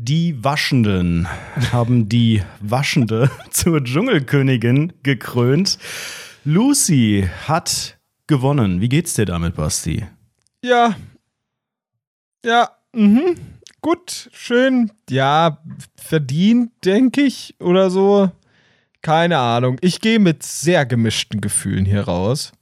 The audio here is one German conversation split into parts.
Die Waschenden haben die Waschende zur Dschungelkönigin gekrönt. Lucy hat gewonnen. Wie geht's dir damit, Basti? Ja. Ja, mhm. Gut, schön. Ja, verdient, denke ich, oder so. Keine Ahnung. Ich gehe mit sehr gemischten Gefühlen hier raus.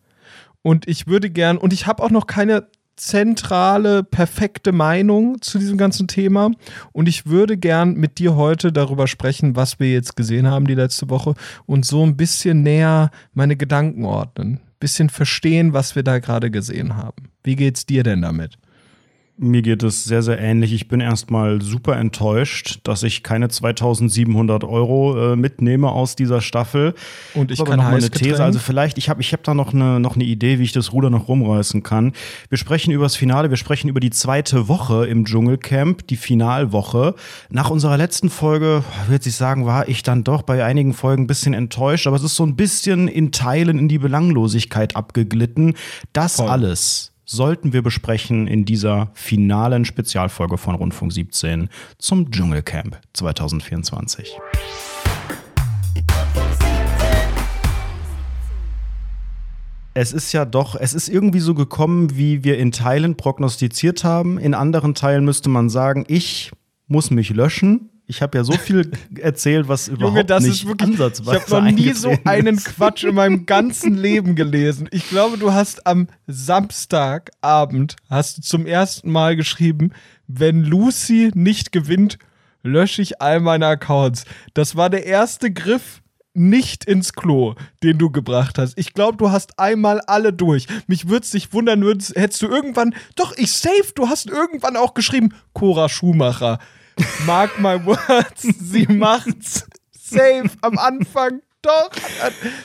Und ich würde gern, und ich habe auch noch keine zentrale, perfekte Meinung zu diesem ganzen Thema. Und ich würde gern mit dir heute darüber sprechen, was wir jetzt gesehen haben die letzte Woche und so ein bisschen näher meine Gedanken ordnen. Bisschen verstehen, was wir da gerade gesehen haben. Wie geht's dir denn damit? Mir geht es sehr, sehr ähnlich. Ich bin erstmal super enttäuscht, dass ich keine 2700 Euro äh, mitnehme aus dieser Staffel. Und ich kann noch mal eine These. Also vielleicht, ich habe ich hab da noch eine, noch eine Idee, wie ich das Ruder noch rumreißen kann. Wir sprechen über das Finale, wir sprechen über die zweite Woche im Dschungelcamp, die Finalwoche. Nach unserer letzten Folge, würde ich sagen, war ich dann doch bei einigen Folgen ein bisschen enttäuscht, aber es ist so ein bisschen in Teilen in die Belanglosigkeit abgeglitten. Das Voll. alles sollten wir besprechen in dieser finalen Spezialfolge von Rundfunk 17 zum Dschungelcamp 2024. Es ist ja doch, es ist irgendwie so gekommen, wie wir in Teilen prognostiziert haben. In anderen Teilen müsste man sagen, ich muss mich löschen ich habe ja so viel erzählt, was überhaupt Junge, das nicht ist wirklich, ansatzweise Ich habe noch nie so einen Quatsch in meinem ganzen Leben gelesen. Ich glaube, du hast am Samstagabend hast du zum ersten Mal geschrieben, wenn Lucy nicht gewinnt, lösche ich all meine Accounts. Das war der erste Griff nicht ins Klo, den du gebracht hast. Ich glaube, du hast einmal alle durch. Mich würde es nicht wundern, hättest du irgendwann, doch, ich safe, du hast irgendwann auch geschrieben, Cora Schumacher. Mark my words, sie macht's safe am Anfang. Doch,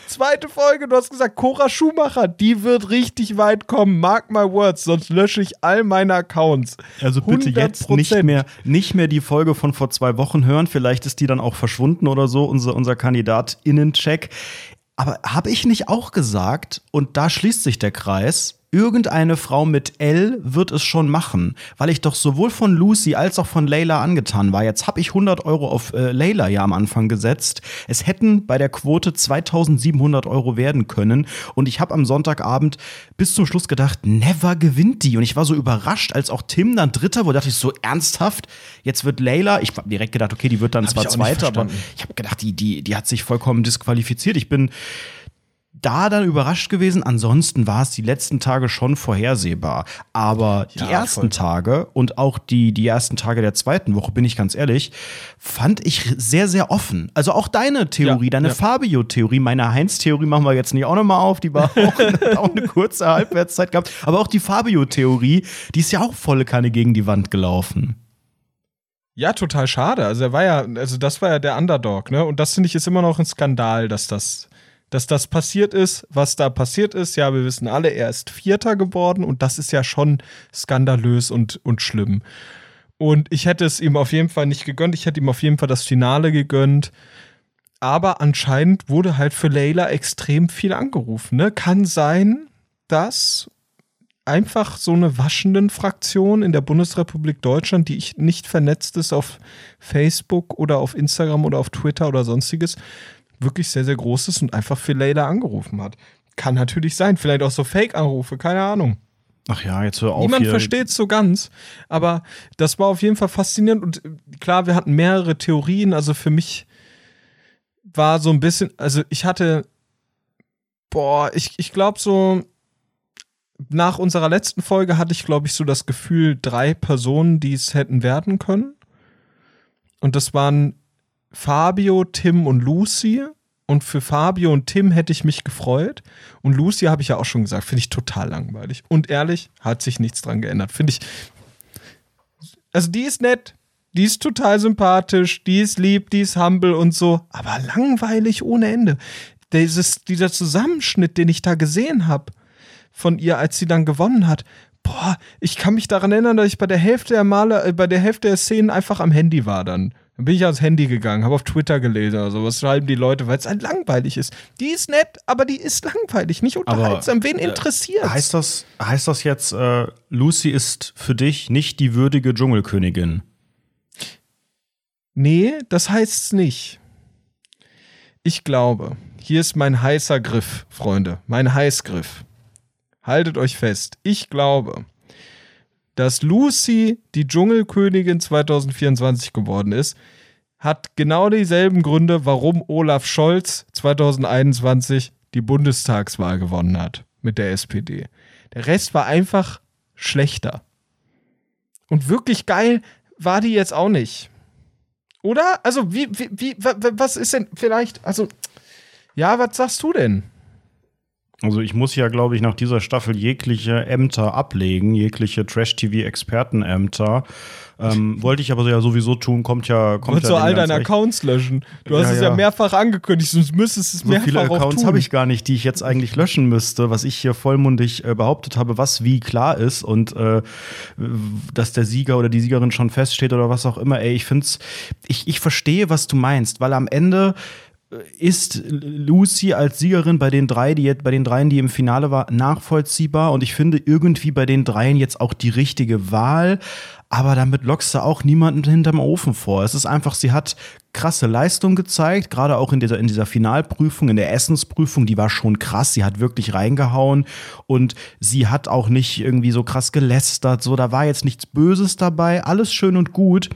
zweite Folge, du hast gesagt, Cora Schumacher, die wird richtig weit kommen. Mark my words, sonst lösche ich all meine Accounts. Also bitte 100%. jetzt nicht mehr, nicht mehr die Folge von vor zwei Wochen hören. Vielleicht ist die dann auch verschwunden oder so, unser, unser Kandidat-Innencheck. Aber habe ich nicht auch gesagt, und da schließt sich der Kreis, irgendeine Frau mit L wird es schon machen, weil ich doch sowohl von Lucy als auch von Layla angetan war. Jetzt habe ich 100 Euro auf äh, Layla ja am Anfang gesetzt. Es hätten bei der Quote 2700 Euro werden können und ich habe am Sonntagabend bis zum Schluss gedacht, never gewinnt die und ich war so überrascht, als auch Tim dann Dritter wurde, dachte ich so ernsthaft, jetzt wird Layla, ich habe direkt gedacht, okay, die wird dann hab zwar Zweiter, aber ich habe gedacht, die, die, die hat sich vollkommen disqualifiziert. Ich bin da dann überrascht gewesen. Ansonsten war es die letzten Tage schon vorhersehbar. Aber die ja, ersten voll. Tage und auch die, die ersten Tage der zweiten Woche, bin ich ganz ehrlich, fand ich sehr, sehr offen. Also auch deine Theorie, ja, deine ja. Fabio-Theorie, meine Heinz-Theorie machen wir jetzt nicht auch nochmal auf. Die war auch, auch eine kurze Halbwertszeit gehabt. Aber auch die Fabio-Theorie, die ist ja auch volle Kanne gegen die Wand gelaufen. Ja, total schade. Also er war ja, also das war ja der Underdog, ne? Und das finde ich ist immer noch ein Skandal, dass das dass das passiert ist, was da passiert ist. Ja, wir wissen alle, er ist Vierter geworden und das ist ja schon skandalös und, und schlimm. Und ich hätte es ihm auf jeden Fall nicht gegönnt. Ich hätte ihm auf jeden Fall das Finale gegönnt. Aber anscheinend wurde halt für Leila extrem viel angerufen. Ne? Kann sein, dass einfach so eine waschenden Fraktion in der Bundesrepublik Deutschland, die ich nicht vernetzt ist auf Facebook oder auf Instagram oder auf Twitter oder sonstiges, wirklich sehr, sehr groß ist und einfach für Layla angerufen hat. Kann natürlich sein. Vielleicht auch so Fake-Anrufe, keine Ahnung. Ach ja, jetzt hör auf. Niemand versteht es so ganz. Aber das war auf jeden Fall faszinierend. Und äh, klar, wir hatten mehrere Theorien. Also für mich war so ein bisschen, also ich hatte, boah, ich, ich glaube so, nach unserer letzten Folge hatte ich, glaube ich, so das Gefühl, drei Personen, die es hätten werden können. Und das waren Fabio, Tim und Lucy. Und für Fabio und Tim hätte ich mich gefreut. Und Lucy habe ich ja auch schon gesagt, finde ich total langweilig. Und ehrlich, hat sich nichts dran geändert. Finde ich. Also, die ist nett, die ist total sympathisch, die ist lieb, die ist humble und so. Aber langweilig ohne Ende. Dieses, dieser Zusammenschnitt, den ich da gesehen habe von ihr, als sie dann gewonnen hat, boah, ich kann mich daran erinnern, dass ich bei der Hälfte der Male, äh, bei der Hälfte der Szenen einfach am Handy war dann. Dann bin ich ans Handy gegangen, habe auf Twitter gelesen oder so. Was schreiben die Leute, weil es halt langweilig ist. Die ist nett, aber die ist langweilig, nicht unterhaltsam. Aber, Wen äh, interessiert? Heißt das, heißt das jetzt, äh, Lucy ist für dich nicht die würdige Dschungelkönigin? Nee, das heißt es nicht. Ich glaube, hier ist mein heißer Griff, Freunde, mein Heißgriff. Haltet euch fest. Ich glaube, dass Lucy die Dschungelkönigin 2024 geworden ist, hat genau dieselben Gründe, warum Olaf Scholz 2021 die Bundestagswahl gewonnen hat mit der SPD. Der Rest war einfach schlechter. Und wirklich geil war die jetzt auch nicht. Oder? Also, wie, wie, wie, was ist denn vielleicht, also, ja, was sagst du denn? Also ich muss ja, glaube ich, nach dieser Staffel jegliche Ämter ablegen, jegliche Trash-TV-Expertenämter. Ähm, wollte ich aber ja sowieso tun, kommt ja. Kommt Wolltest ja du all deine Accounts löschen? Du hast ja, es ja, ja, mehrfach angekündigt, sonst müsstest es so mehrfach viele Accounts habe ich gar nicht, die ich jetzt eigentlich löschen müsste, was ich hier vollmundig äh, behauptet habe, was wie klar ist und äh, dass der Sieger oder die Siegerin schon feststeht oder was auch immer. Ey, ich finde ich, ich verstehe, was du meinst, weil am Ende ist Lucy als Siegerin bei den drei, die jetzt bei den dreien, die im Finale war, nachvollziehbar und ich finde irgendwie bei den dreien jetzt auch die richtige Wahl. Aber damit lockst du auch niemanden hinterm Ofen vor. Es ist einfach, sie hat krasse Leistung gezeigt, gerade auch in dieser, in dieser Finalprüfung, in der Essensprüfung, die war schon krass, sie hat wirklich reingehauen und sie hat auch nicht irgendwie so krass gelästert, so, da war jetzt nichts Böses dabei, alles schön und gut,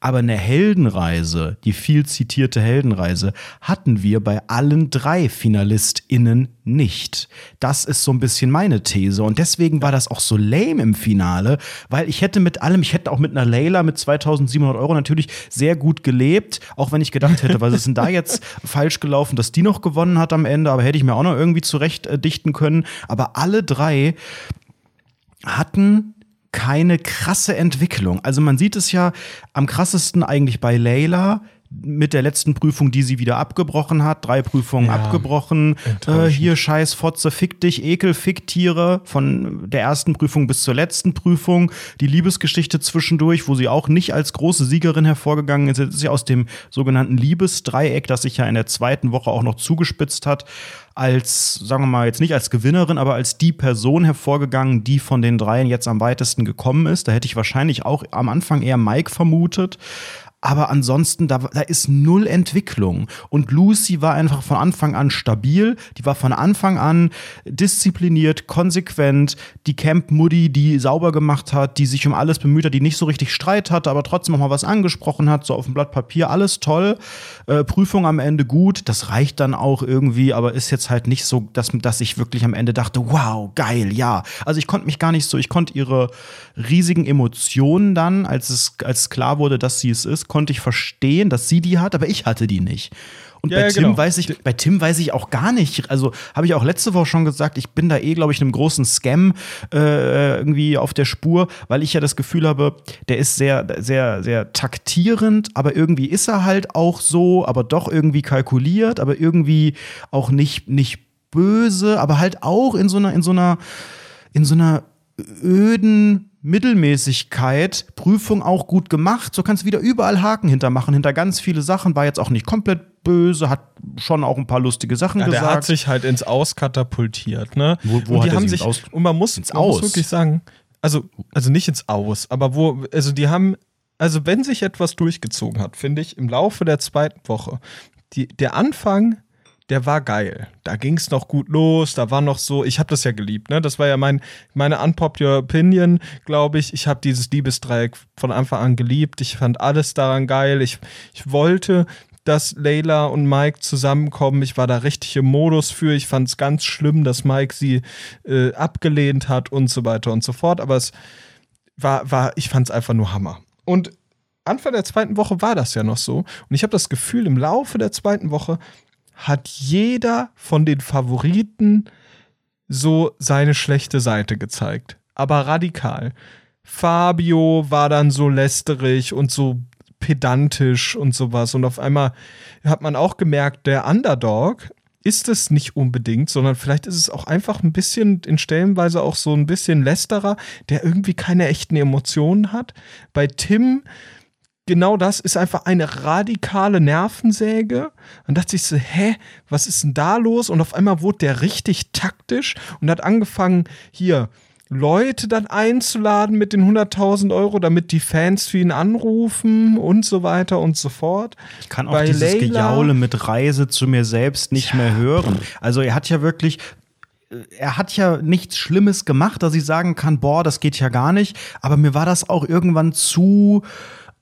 aber eine Heldenreise, die viel zitierte Heldenreise, hatten wir bei allen drei FinalistInnen nicht. Das ist so ein bisschen meine These und deswegen war das auch so lame im Finale, weil ich hätte mit allem, ich hätte auch mit einer Layla mit 2700 Euro natürlich sehr gut gelebt, auch wenn ich gedacht hätte, was ist denn da jetzt falsch gelaufen, dass die noch gewonnen hat am Ende, aber hätte ich mir auch noch irgendwie zurecht äh, dichten können. Aber alle drei hatten keine krasse Entwicklung. Also man sieht es ja am krassesten eigentlich bei Layla, mit der letzten Prüfung, die sie wieder abgebrochen hat, drei Prüfungen ja, abgebrochen. Äh, hier Scheiß Fotze, fick dich, Ekel, fick Tiere, von der ersten Prüfung bis zur letzten Prüfung. Die Liebesgeschichte zwischendurch, wo sie auch nicht als große Siegerin hervorgegangen ist. Das ist ja aus dem sogenannten Liebesdreieck, das sich ja in der zweiten Woche auch noch zugespitzt hat, als, sagen wir mal, jetzt nicht als Gewinnerin, aber als die Person hervorgegangen, die von den dreien jetzt am weitesten gekommen ist. Da hätte ich wahrscheinlich auch am Anfang eher Mike vermutet. Aber ansonsten, da, da ist null Entwicklung. Und Lucy war einfach von Anfang an stabil. Die war von Anfang an diszipliniert, konsequent. Die Camp Muddy, die sauber gemacht hat, die sich um alles bemüht hat, die nicht so richtig Streit hatte, aber trotzdem noch mal was angesprochen hat, so auf dem Blatt Papier. Alles toll. Äh, Prüfung am Ende gut. Das reicht dann auch irgendwie, aber ist jetzt halt nicht so, dass, dass ich wirklich am Ende dachte, wow, geil, ja. Also ich konnte mich gar nicht so, ich konnte ihre riesigen Emotionen dann, als es als klar wurde, dass sie es ist, konnte ich verstehen, dass sie die hat, aber ich hatte die nicht. Und ja, bei, ja, Tim genau. weiß ich, bei Tim weiß ich auch gar nicht. Also habe ich auch letzte Woche schon gesagt, ich bin da eh, glaube ich, einem großen Scam äh, irgendwie auf der Spur, weil ich ja das Gefühl habe, der ist sehr, sehr, sehr taktierend, aber irgendwie ist er halt auch so, aber doch irgendwie kalkuliert, aber irgendwie auch nicht, nicht böse, aber halt auch in so einer, in so einer, in so einer öden Mittelmäßigkeit, Prüfung auch gut gemacht. So kannst du wieder überall Haken hintermachen, hinter ganz viele Sachen. War jetzt auch nicht komplett böse, hat schon auch ein paar lustige Sachen ja, gesagt. Der hat sich halt ins Aus katapultiert, ne? Wo, wo und die haben sich, ins und man muss, ins man Aus. muss wirklich sagen, also, also nicht ins Aus, aber wo, also die haben, also wenn sich etwas durchgezogen hat, finde ich, im Laufe der zweiten Woche, die, der Anfang der war geil. Da ging es noch gut los, da war noch so, ich habe das ja geliebt, ne? Das war ja mein, meine unpopular Opinion, glaube ich. Ich habe dieses Liebesdreieck von Anfang an geliebt. Ich fand alles daran geil. Ich, ich wollte, dass Layla und Mike zusammenkommen. Ich war da richtig im Modus für. Ich fand es ganz schlimm, dass Mike sie äh, abgelehnt hat und so weiter und so fort. Aber es war, war ich fand es einfach nur Hammer. Und Anfang der zweiten Woche war das ja noch so. Und ich habe das Gefühl, im Laufe der zweiten Woche hat jeder von den Favoriten so seine schlechte Seite gezeigt. Aber radikal. Fabio war dann so lästerig und so pedantisch und sowas. Und auf einmal hat man auch gemerkt, der Underdog ist es nicht unbedingt, sondern vielleicht ist es auch einfach ein bisschen in Stellenweise auch so ein bisschen lästerer, der irgendwie keine echten Emotionen hat. Bei Tim genau das ist einfach eine radikale Nervensäge. Und dachte ich so, hä, was ist denn da los? Und auf einmal wurde der richtig taktisch und hat angefangen, hier Leute dann einzuladen mit den 100.000 Euro, damit die Fans für ihn anrufen und so weiter und so fort. Ich kann auch Bei dieses Layla, Gejaule mit Reise zu mir selbst nicht ja. mehr hören. Also er hat ja wirklich, er hat ja nichts Schlimmes gemacht, dass ich sagen kann, boah, das geht ja gar nicht. Aber mir war das auch irgendwann zu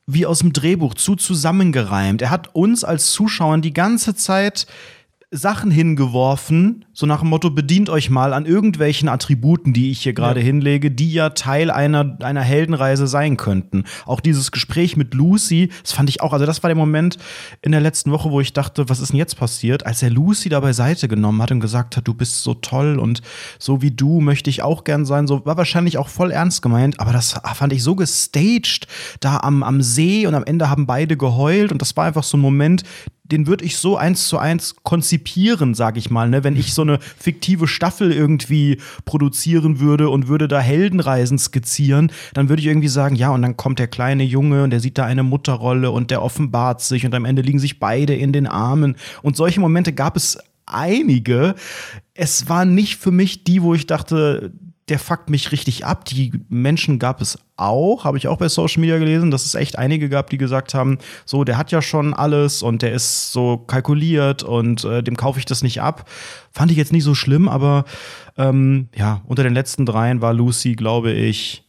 wie aus dem Drehbuch, zu zusammengereimt. Er hat uns als Zuschauern die ganze Zeit Sachen hingeworfen, so nach dem Motto, bedient euch mal an irgendwelchen Attributen, die ich hier gerade ja. hinlege, die ja Teil einer, einer Heldenreise sein könnten. Auch dieses Gespräch mit Lucy, das fand ich auch, also das war der Moment in der letzten Woche, wo ich dachte, was ist denn jetzt passiert? Als er Lucy da beiseite genommen hat und gesagt hat, du bist so toll und so wie du möchte ich auch gern sein, so war wahrscheinlich auch voll ernst gemeint, aber das fand ich so gestaged da am, am See und am Ende haben beide geheult und das war einfach so ein Moment, den würde ich so eins zu eins konzipieren, sag ich mal, ne? wenn ich so eine fiktive Staffel irgendwie produzieren würde und würde da Heldenreisen skizzieren, dann würde ich irgendwie sagen, ja, und dann kommt der kleine Junge und der sieht da eine Mutterrolle und der offenbart sich und am Ende liegen sich beide in den Armen. Und solche Momente gab es einige. Es war nicht für mich die, wo ich dachte, der fuckt mich richtig ab. Die Menschen gab es auch, habe ich auch bei Social Media gelesen, dass es echt einige gab, die gesagt haben, so, der hat ja schon alles und der ist so kalkuliert und äh, dem kaufe ich das nicht ab. Fand ich jetzt nicht so schlimm, aber ähm, ja, unter den letzten dreien war Lucy, glaube ich,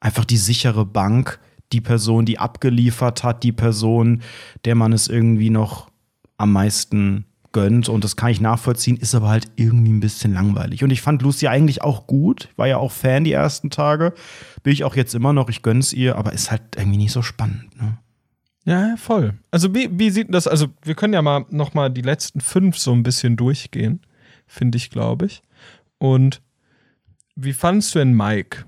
einfach die sichere Bank, die Person, die abgeliefert hat, die Person, der man es irgendwie noch am meisten gönnt und das kann ich nachvollziehen, ist aber halt irgendwie ein bisschen langweilig. Und ich fand Lucy eigentlich auch gut, war ja auch Fan die ersten Tage, bin ich auch jetzt immer noch, ich gönn's ihr, aber ist halt irgendwie nicht so spannend. Ne? Ja, voll. Also wie, wie sieht das, also wir können ja mal noch mal die letzten fünf so ein bisschen durchgehen, finde ich, glaube ich. Und wie fandest du denn Mike?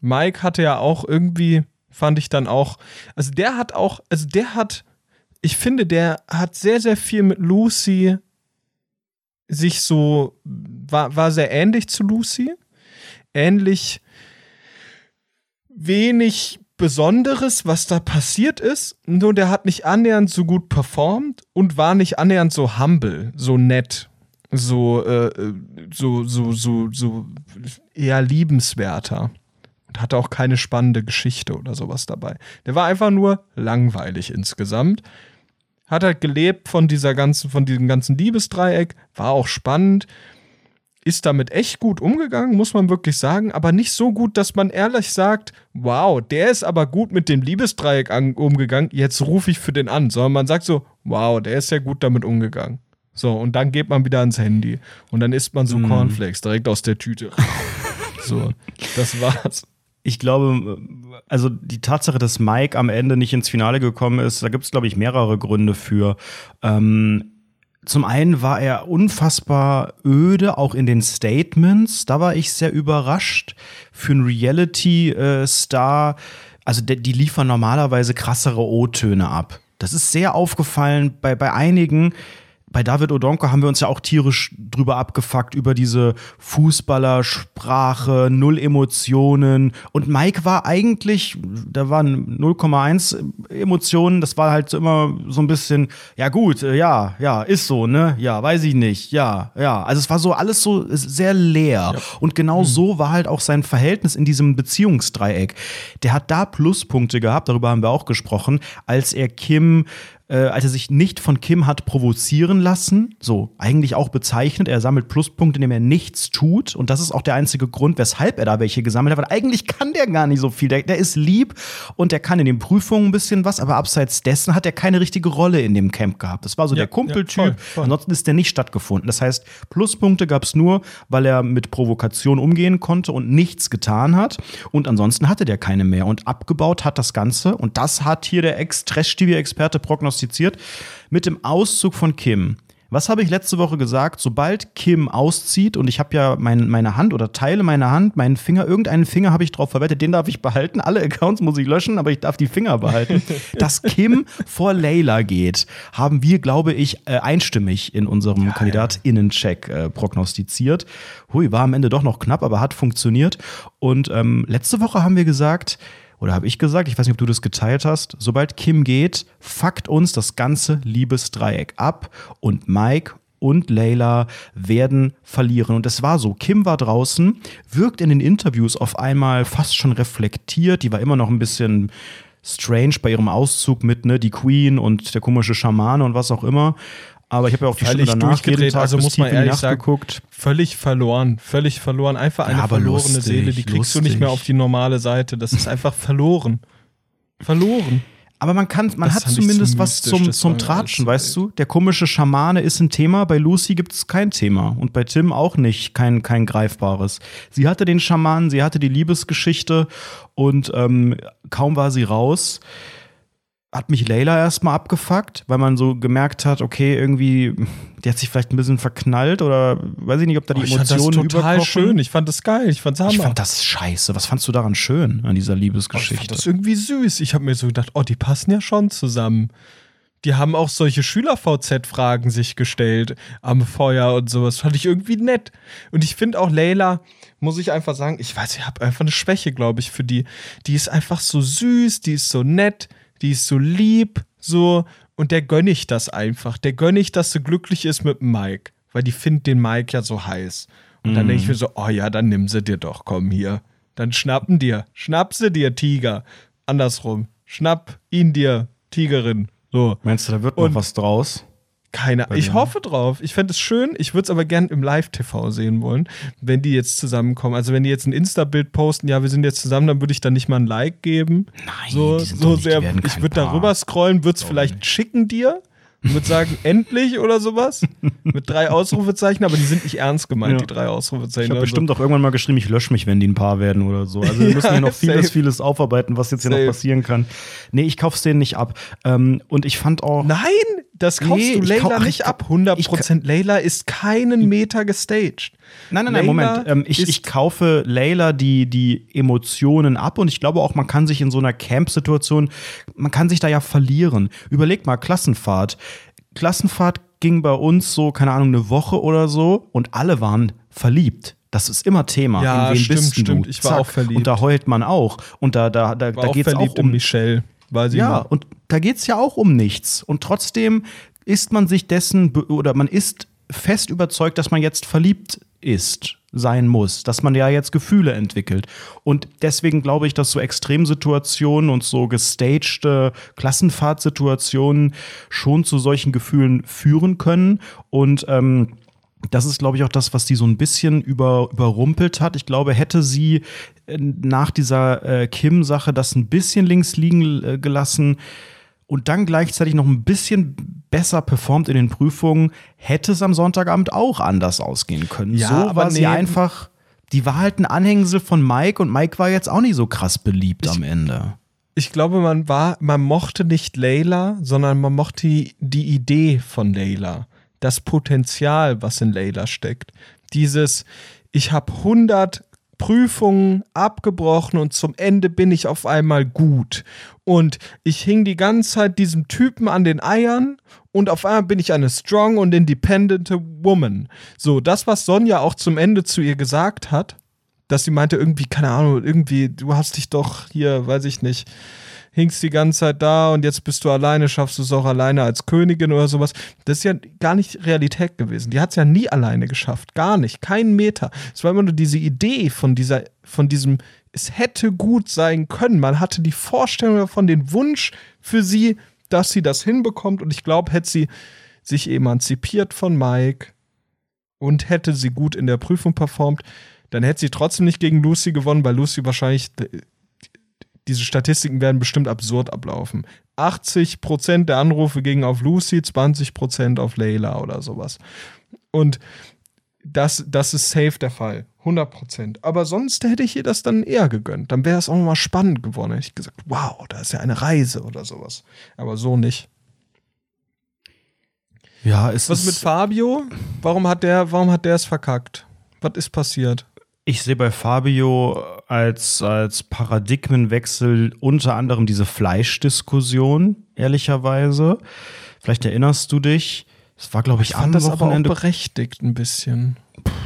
Mike hatte ja auch irgendwie, fand ich dann auch, also der hat auch, also der hat, ich finde, der hat sehr, sehr viel mit Lucy sich so, war, war sehr ähnlich zu Lucy. Ähnlich wenig Besonderes, was da passiert ist. Nur der hat nicht annähernd so gut performt und war nicht annähernd so humble, so nett, so, äh, so, so, so, so eher liebenswerter. Und hatte auch keine spannende Geschichte oder sowas dabei. Der war einfach nur langweilig insgesamt hat halt gelebt von dieser ganzen, von diesem ganzen Liebesdreieck, war auch spannend, ist damit echt gut umgegangen, muss man wirklich sagen, aber nicht so gut, dass man ehrlich sagt, wow, der ist aber gut mit dem Liebesdreieck umgegangen, jetzt rufe ich für den an, sondern man sagt so, wow, der ist ja gut damit umgegangen. So, und dann geht man wieder ans Handy und dann isst man so mm. Cornflakes direkt aus der Tüte. so, das war's ich glaube, also die Tatsache, dass Mike am Ende nicht ins Finale gekommen ist, da gibt es, glaube ich, mehrere Gründe für. Ähm, zum einen war er unfassbar öde, auch in den Statements. Da war ich sehr überrascht. Für einen Reality-Star, also die liefern normalerweise krassere O-Töne ab. Das ist sehr aufgefallen bei, bei einigen bei David Odonko haben wir uns ja auch tierisch drüber abgefuckt, über diese Fußballersprache, null Emotionen. Und Mike war eigentlich, da waren 0,1 Emotionen, das war halt immer so ein bisschen, ja gut, äh, ja, ja, ist so, ne? Ja, weiß ich nicht, ja, ja. Also es war so alles so sehr leer. Ja. Und genau mhm. so war halt auch sein Verhältnis in diesem Beziehungsdreieck. Der hat da Pluspunkte gehabt, darüber haben wir auch gesprochen, als er Kim äh, als er sich nicht von Kim hat provozieren lassen, so eigentlich auch bezeichnet. Er sammelt Pluspunkte, indem er nichts tut. Und das ist auch der einzige Grund, weshalb er da welche gesammelt hat. Weil eigentlich kann der gar nicht so viel. Der, der ist lieb und der kann in den Prüfungen ein bisschen was, aber abseits dessen hat er keine richtige Rolle in dem Camp gehabt. Das war so ja, der Kumpeltyp. Ja, Ansonsten ist der nicht stattgefunden. Das heißt, Pluspunkte gab es nur, weil er mit Provokation umgehen konnte und nichts getan hat. Und ansonsten hatte der keine mehr. Und abgebaut hat das Ganze. Und das hat hier der Ex-Trash-TV-Experte prognostiziert prognostiziert, mit dem Auszug von Kim. Was habe ich letzte Woche gesagt? Sobald Kim auszieht und ich habe ja mein, meine Hand oder Teile meiner Hand, meinen Finger, irgendeinen Finger habe ich drauf verwettet, den darf ich behalten. Alle Accounts muss ich löschen, aber ich darf die Finger behalten. Dass Kim vor Layla geht, haben wir, glaube ich, äh, einstimmig in unserem ja, KandidatInnen-Check äh, prognostiziert. Hui, war am Ende doch noch knapp, aber hat funktioniert. Und ähm, letzte Woche haben wir gesagt, oder habe ich gesagt, ich weiß nicht, ob du das geteilt hast, sobald Kim geht, fuckt uns das ganze Liebesdreieck ab und Mike und Layla werden verlieren. Und es war so. Kim war draußen, wirkt in den Interviews auf einmal fast schon reflektiert. Die war immer noch ein bisschen strange bei ihrem Auszug mit, ne, die Queen und der komische Schamane und was auch immer. Aber ich habe ja auch die völlig Stunde danach jeden Tag also muss man ehrlich sagen, geguckt. Völlig verloren, völlig verloren. Einfach eine ja, verlorene lustig, Seele, die kriegst lustig. du nicht mehr auf die normale Seite. Das ist einfach verloren. Verloren. Aber man kann, man das hat zumindest so was zum, zum Tratschen, weißt du? Der komische Schamane ist ein Thema, bei Lucy gibt es kein Thema und bei Tim auch nicht, kein, kein greifbares. Sie hatte den Schamanen, sie hatte die Liebesgeschichte und ähm, kaum war sie raus hat mich Layla erstmal abgefuckt, weil man so gemerkt hat, okay, irgendwie, die hat sich vielleicht ein bisschen verknallt oder weiß ich nicht, ob da die oh, Emotionen ich fand das total schön. Ich fand das geil. Ich fand's Hammer. Ich fand das scheiße. Was fandst du daran schön an dieser Liebesgeschichte? Oh, ich fand das irgendwie süß. Ich habe mir so gedacht, oh, die passen ja schon zusammen. Die haben auch solche Schüler-VZ-Fragen sich gestellt am Feuer und sowas. Fand ich irgendwie nett. Und ich finde auch Layla, muss ich einfach sagen, ich weiß, ich habe einfach eine Schwäche, glaube ich, für die. Die ist einfach so süß, die ist so nett die ist so lieb, so, und der gönne ich das einfach. Der gönne ich, dass sie glücklich ist mit Mike, weil die findet den Mike ja so heiß. Und dann denke ich mir so, oh ja, dann nimm sie dir doch, komm hier. Dann schnappen dir, schnapp sie dir, Tiger. Andersrum, schnapp ihn dir, Tigerin. So. Meinst du, da wird noch und was draus? Keine Ahnung. Ich hoffe drauf. Ich fände es schön. Ich würde es aber gern im Live-TV sehen wollen, wenn die jetzt zusammenkommen. Also, wenn die jetzt ein Insta-Bild posten, ja, wir sind jetzt zusammen, dann würde ich da nicht mal ein Like geben. Nein, so, so sehr. Ich würde darüber scrollen, würde es vielleicht schicken dir und würde sagen, endlich oder sowas. Mit drei Ausrufezeichen, aber die sind nicht ernst gemeint, ja. die drei Ausrufezeichen. Ich habe also. bestimmt auch irgendwann mal geschrieben, ich lösche mich, wenn die ein Paar werden oder so. Also wir müssen hier noch vieles, safe. vieles aufarbeiten, was jetzt hier safe. noch passieren kann. Nee, ich kauf's denen nicht ab. Ähm, und ich fand auch. Nein, das kaufst nee, du Layla kauf, nicht ab. 100% Layla ist keinen Meter gestaged. Nein, nein, nein, Moment. Ähm, ich, ich kaufe Layla die, die Emotionen ab und ich glaube auch, man kann sich in so einer Camp-Situation, man kann sich da ja verlieren. Überleg mal, Klassenfahrt. Klassenfahrt ging bei uns so, keine Ahnung, eine Woche oder so und alle waren verliebt. Das ist immer Thema. Ja, in wen stimmt, bist stimmt. Du? Ich war Zack. auch verliebt. Und da heult man auch. Und da, da, da, da geht es auch um Michelle. Weiß ja, mal. und da geht es ja auch um nichts. Und trotzdem ist man sich dessen oder man ist fest überzeugt, dass man jetzt verliebt ist, sein muss, dass man ja jetzt Gefühle entwickelt. Und deswegen glaube ich, dass so Extremsituationen und so gestagte Klassenfahrtsituationen schon zu solchen Gefühlen führen können. Und ähm, das ist, glaube ich, auch das, was die so ein bisschen über, überrumpelt hat. Ich glaube, hätte sie äh, nach dieser äh, Kim-Sache das ein bisschen links liegen äh, gelassen und dann gleichzeitig noch ein bisschen besser performt in den Prüfungen, hätte es am Sonntagabend auch anders ausgehen können. Ja, so aber war sie einfach, die war halt ein Anhängsel von Mike und Mike war jetzt auch nicht so krass beliebt ich, am Ende. Ich glaube, man war, man mochte nicht Layla, sondern man mochte die, die Idee von Layla das Potenzial, was in Layla steckt. Dieses, ich habe 100 Prüfungen abgebrochen und zum Ende bin ich auf einmal gut. Und ich hing die ganze Zeit diesem Typen an den Eiern und auf einmal bin ich eine strong und independent woman. So, das, was Sonja auch zum Ende zu ihr gesagt hat, dass sie meinte, irgendwie, keine Ahnung, irgendwie, du hast dich doch hier, weiß ich nicht, hingst die ganze Zeit da und jetzt bist du alleine, schaffst du es auch alleine als Königin oder sowas. Das ist ja gar nicht Realität gewesen. Die hat es ja nie alleine geschafft. Gar nicht. Keinen Meter. Es war immer nur diese Idee von dieser, von diesem, es hätte gut sein können. Man hatte die Vorstellung davon, den Wunsch für sie, dass sie das hinbekommt. Und ich glaube, hätte sie sich emanzipiert von Mike und hätte sie gut in der Prüfung performt, dann hätte sie trotzdem nicht gegen Lucy gewonnen, weil Lucy wahrscheinlich diese Statistiken werden bestimmt absurd ablaufen. 80% der Anrufe gingen auf Lucy, 20% auf Layla oder sowas. Und das, das ist safe der Fall. 100%. Aber sonst hätte ich ihr das dann eher gegönnt. Dann wäre es auch nochmal spannend geworden. Hätte ich gesagt, wow, da ist ja eine Reise oder sowas. Aber so nicht. Ja, es Was ist mit Fabio? Warum hat der, warum hat der es verkackt? Was ist passiert? Ich sehe bei Fabio als, als Paradigmenwechsel unter anderem diese Fleischdiskussion, ehrlicherweise. Vielleicht erinnerst du dich. Es war, glaube ich, ich fand das Wochenende. aber auch berechtigt ein bisschen.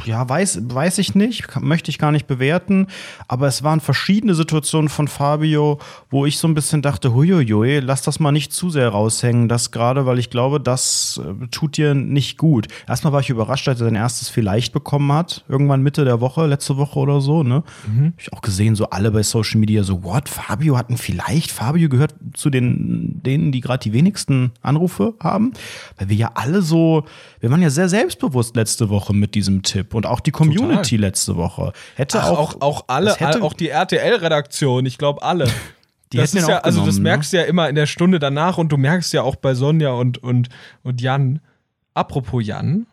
Ja, weiß, weiß ich nicht, möchte ich gar nicht bewerten. Aber es waren verschiedene Situationen von Fabio, wo ich so ein bisschen dachte, huiuiui, lass das mal nicht zu sehr raushängen, das gerade, weil ich glaube, das äh, tut dir nicht gut. Erstmal war ich überrascht, als er sein erstes vielleicht bekommen hat, irgendwann Mitte der Woche, letzte Woche oder so, ne? Mhm. Hab ich auch gesehen, so alle bei Social Media so, what, Fabio hat ein vielleicht? Fabio gehört zu den, denen, die gerade die wenigsten Anrufe haben, weil wir ja alle so, wir waren ja sehr selbstbewusst letzte Woche mit diesem Tipp und auch die Community Total. letzte Woche. Hätte Ach, auch, auch, auch alle, hätte, auch die RTL-Redaktion, ich glaube alle. Die das ist ja, also das merkst du ja immer in der Stunde danach und du merkst ja auch bei Sonja und, und, und Jan. Apropos Jan,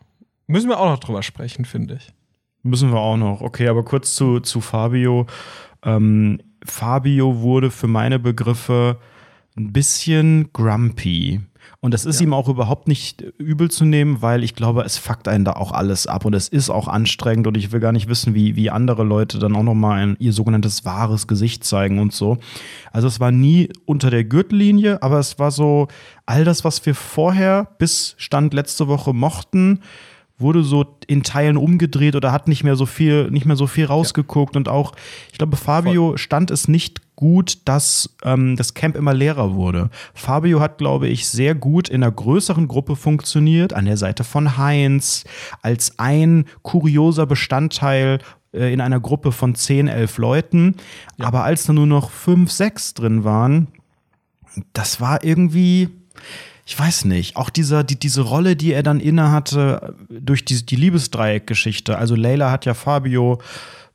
müssen wir auch noch drüber sprechen, finde ich. Müssen wir auch noch. Okay, aber kurz zu, zu Fabio. Ähm, Fabio wurde für meine Begriffe ein bisschen grumpy. Und das ist ja. ihm auch überhaupt nicht übel zu nehmen, weil ich glaube, es fuckt einen da auch alles ab und es ist auch anstrengend und ich will gar nicht wissen, wie, wie andere Leute dann auch nochmal ein, ihr sogenanntes wahres Gesicht zeigen und so. Also es war nie unter der Gürtellinie, aber es war so all das, was wir vorher bis Stand letzte Woche mochten, wurde so in Teilen umgedreht oder hat nicht mehr so viel, nicht mehr so viel rausgeguckt. Ja. Und auch, ich glaube, Fabio Voll. stand es nicht gut, dass ähm, das Camp immer leerer wurde. Fabio hat, glaube ich, sehr gut in einer größeren Gruppe funktioniert, an der Seite von Heinz, als ein kurioser Bestandteil äh, in einer Gruppe von 10, 11 Leuten. Ja. Aber als da nur noch 5, 6 drin waren, das war irgendwie ich weiß nicht, auch dieser, die, diese Rolle, die er dann inne hatte durch die, die Liebesdreieck-Geschichte. Also Leila hat ja Fabio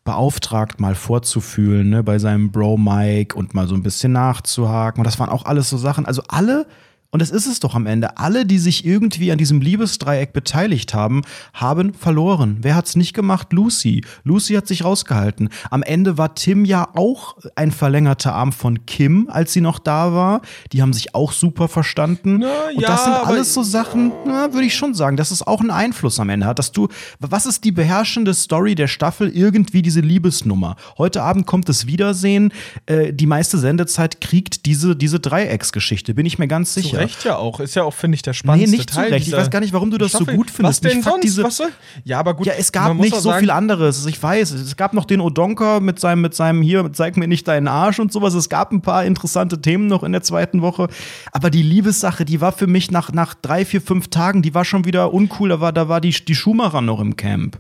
beauftragt, mal vorzufühlen, ne, bei seinem Bro Mike und mal so ein bisschen nachzuhaken. Und das waren auch alles so Sachen. Also alle und es ist es doch am Ende. Alle, die sich irgendwie an diesem Liebesdreieck beteiligt haben, haben verloren. Wer hat's nicht gemacht? Lucy. Lucy hat sich rausgehalten. Am Ende war Tim ja auch ein verlängerter Arm von Kim, als sie noch da war. Die haben sich auch super verstanden. Na, und ja, das sind alles so Sachen, würde ich schon sagen, dass es auch einen Einfluss am Ende hat. Dass du, was ist die beherrschende Story der Staffel? Irgendwie diese Liebesnummer. Heute Abend kommt das Wiedersehen. Äh, die meiste Sendezeit kriegt diese, diese Dreiecksgeschichte, bin ich mir ganz sicher. Zu Recht ja auch. Ist ja auch, finde ich, der spannendste nee, nicht Teil. Zu Recht. Ich weiß gar nicht, warum du das Staffel. so gut findest. Was denn sonst? Diese, was Ja, aber gut. Ja, es gab nicht so sagen, viel anderes. Ich weiß, es gab noch den Odonker mit seinem, mit seinem hier, zeig mir nicht deinen Arsch und sowas. Es gab ein paar interessante Themen noch in der zweiten Woche. Aber die Liebessache, die war für mich nach, nach drei, vier, fünf Tagen, die war schon wieder uncool. Da war, da war die, die Schumacher noch im Camp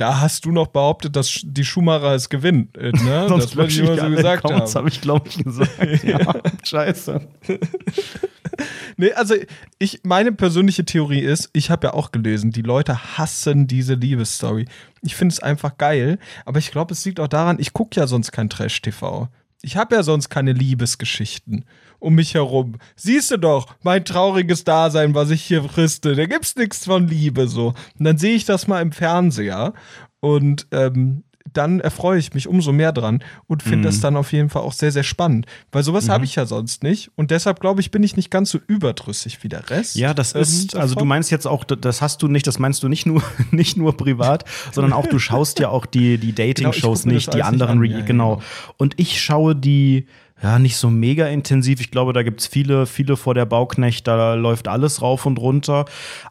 da hast du noch behauptet, dass die Schumacher es gewinnen. Äh, ne? das wollte ich immer so gesagt haben. Das habe ich, glaube ich, gesagt. ja, scheiße. nee, also ich, meine persönliche Theorie ist, ich habe ja auch gelesen, die Leute hassen diese Liebesstory. Ich finde es einfach geil, aber ich glaube, es liegt auch daran, ich gucke ja sonst kein Trash-TV. Ich habe ja sonst keine Liebesgeschichten um mich herum. Siehst du doch, mein trauriges Dasein, was ich hier friste, da gibt's nichts von Liebe so. Und dann sehe ich das mal im Fernseher und ähm, dann erfreue ich mich umso mehr dran und finde mhm. das dann auf jeden Fall auch sehr, sehr spannend. Weil sowas mhm. habe ich ja sonst nicht. Und deshalb glaube ich, bin ich nicht ganz so überdrüssig wie der Rest. Ja, das ähm, ist, also du meinst jetzt auch, das hast du nicht, das meinst du nicht nur, nicht nur privat, sondern auch du schaust ja auch die, die genau, Dating-Shows genau, nicht, die anderen, an, ja, genau. genau. Und ich schaue die, ja, nicht so mega intensiv. Ich glaube, da gibt es viele, viele vor der Bauknecht, da läuft alles rauf und runter.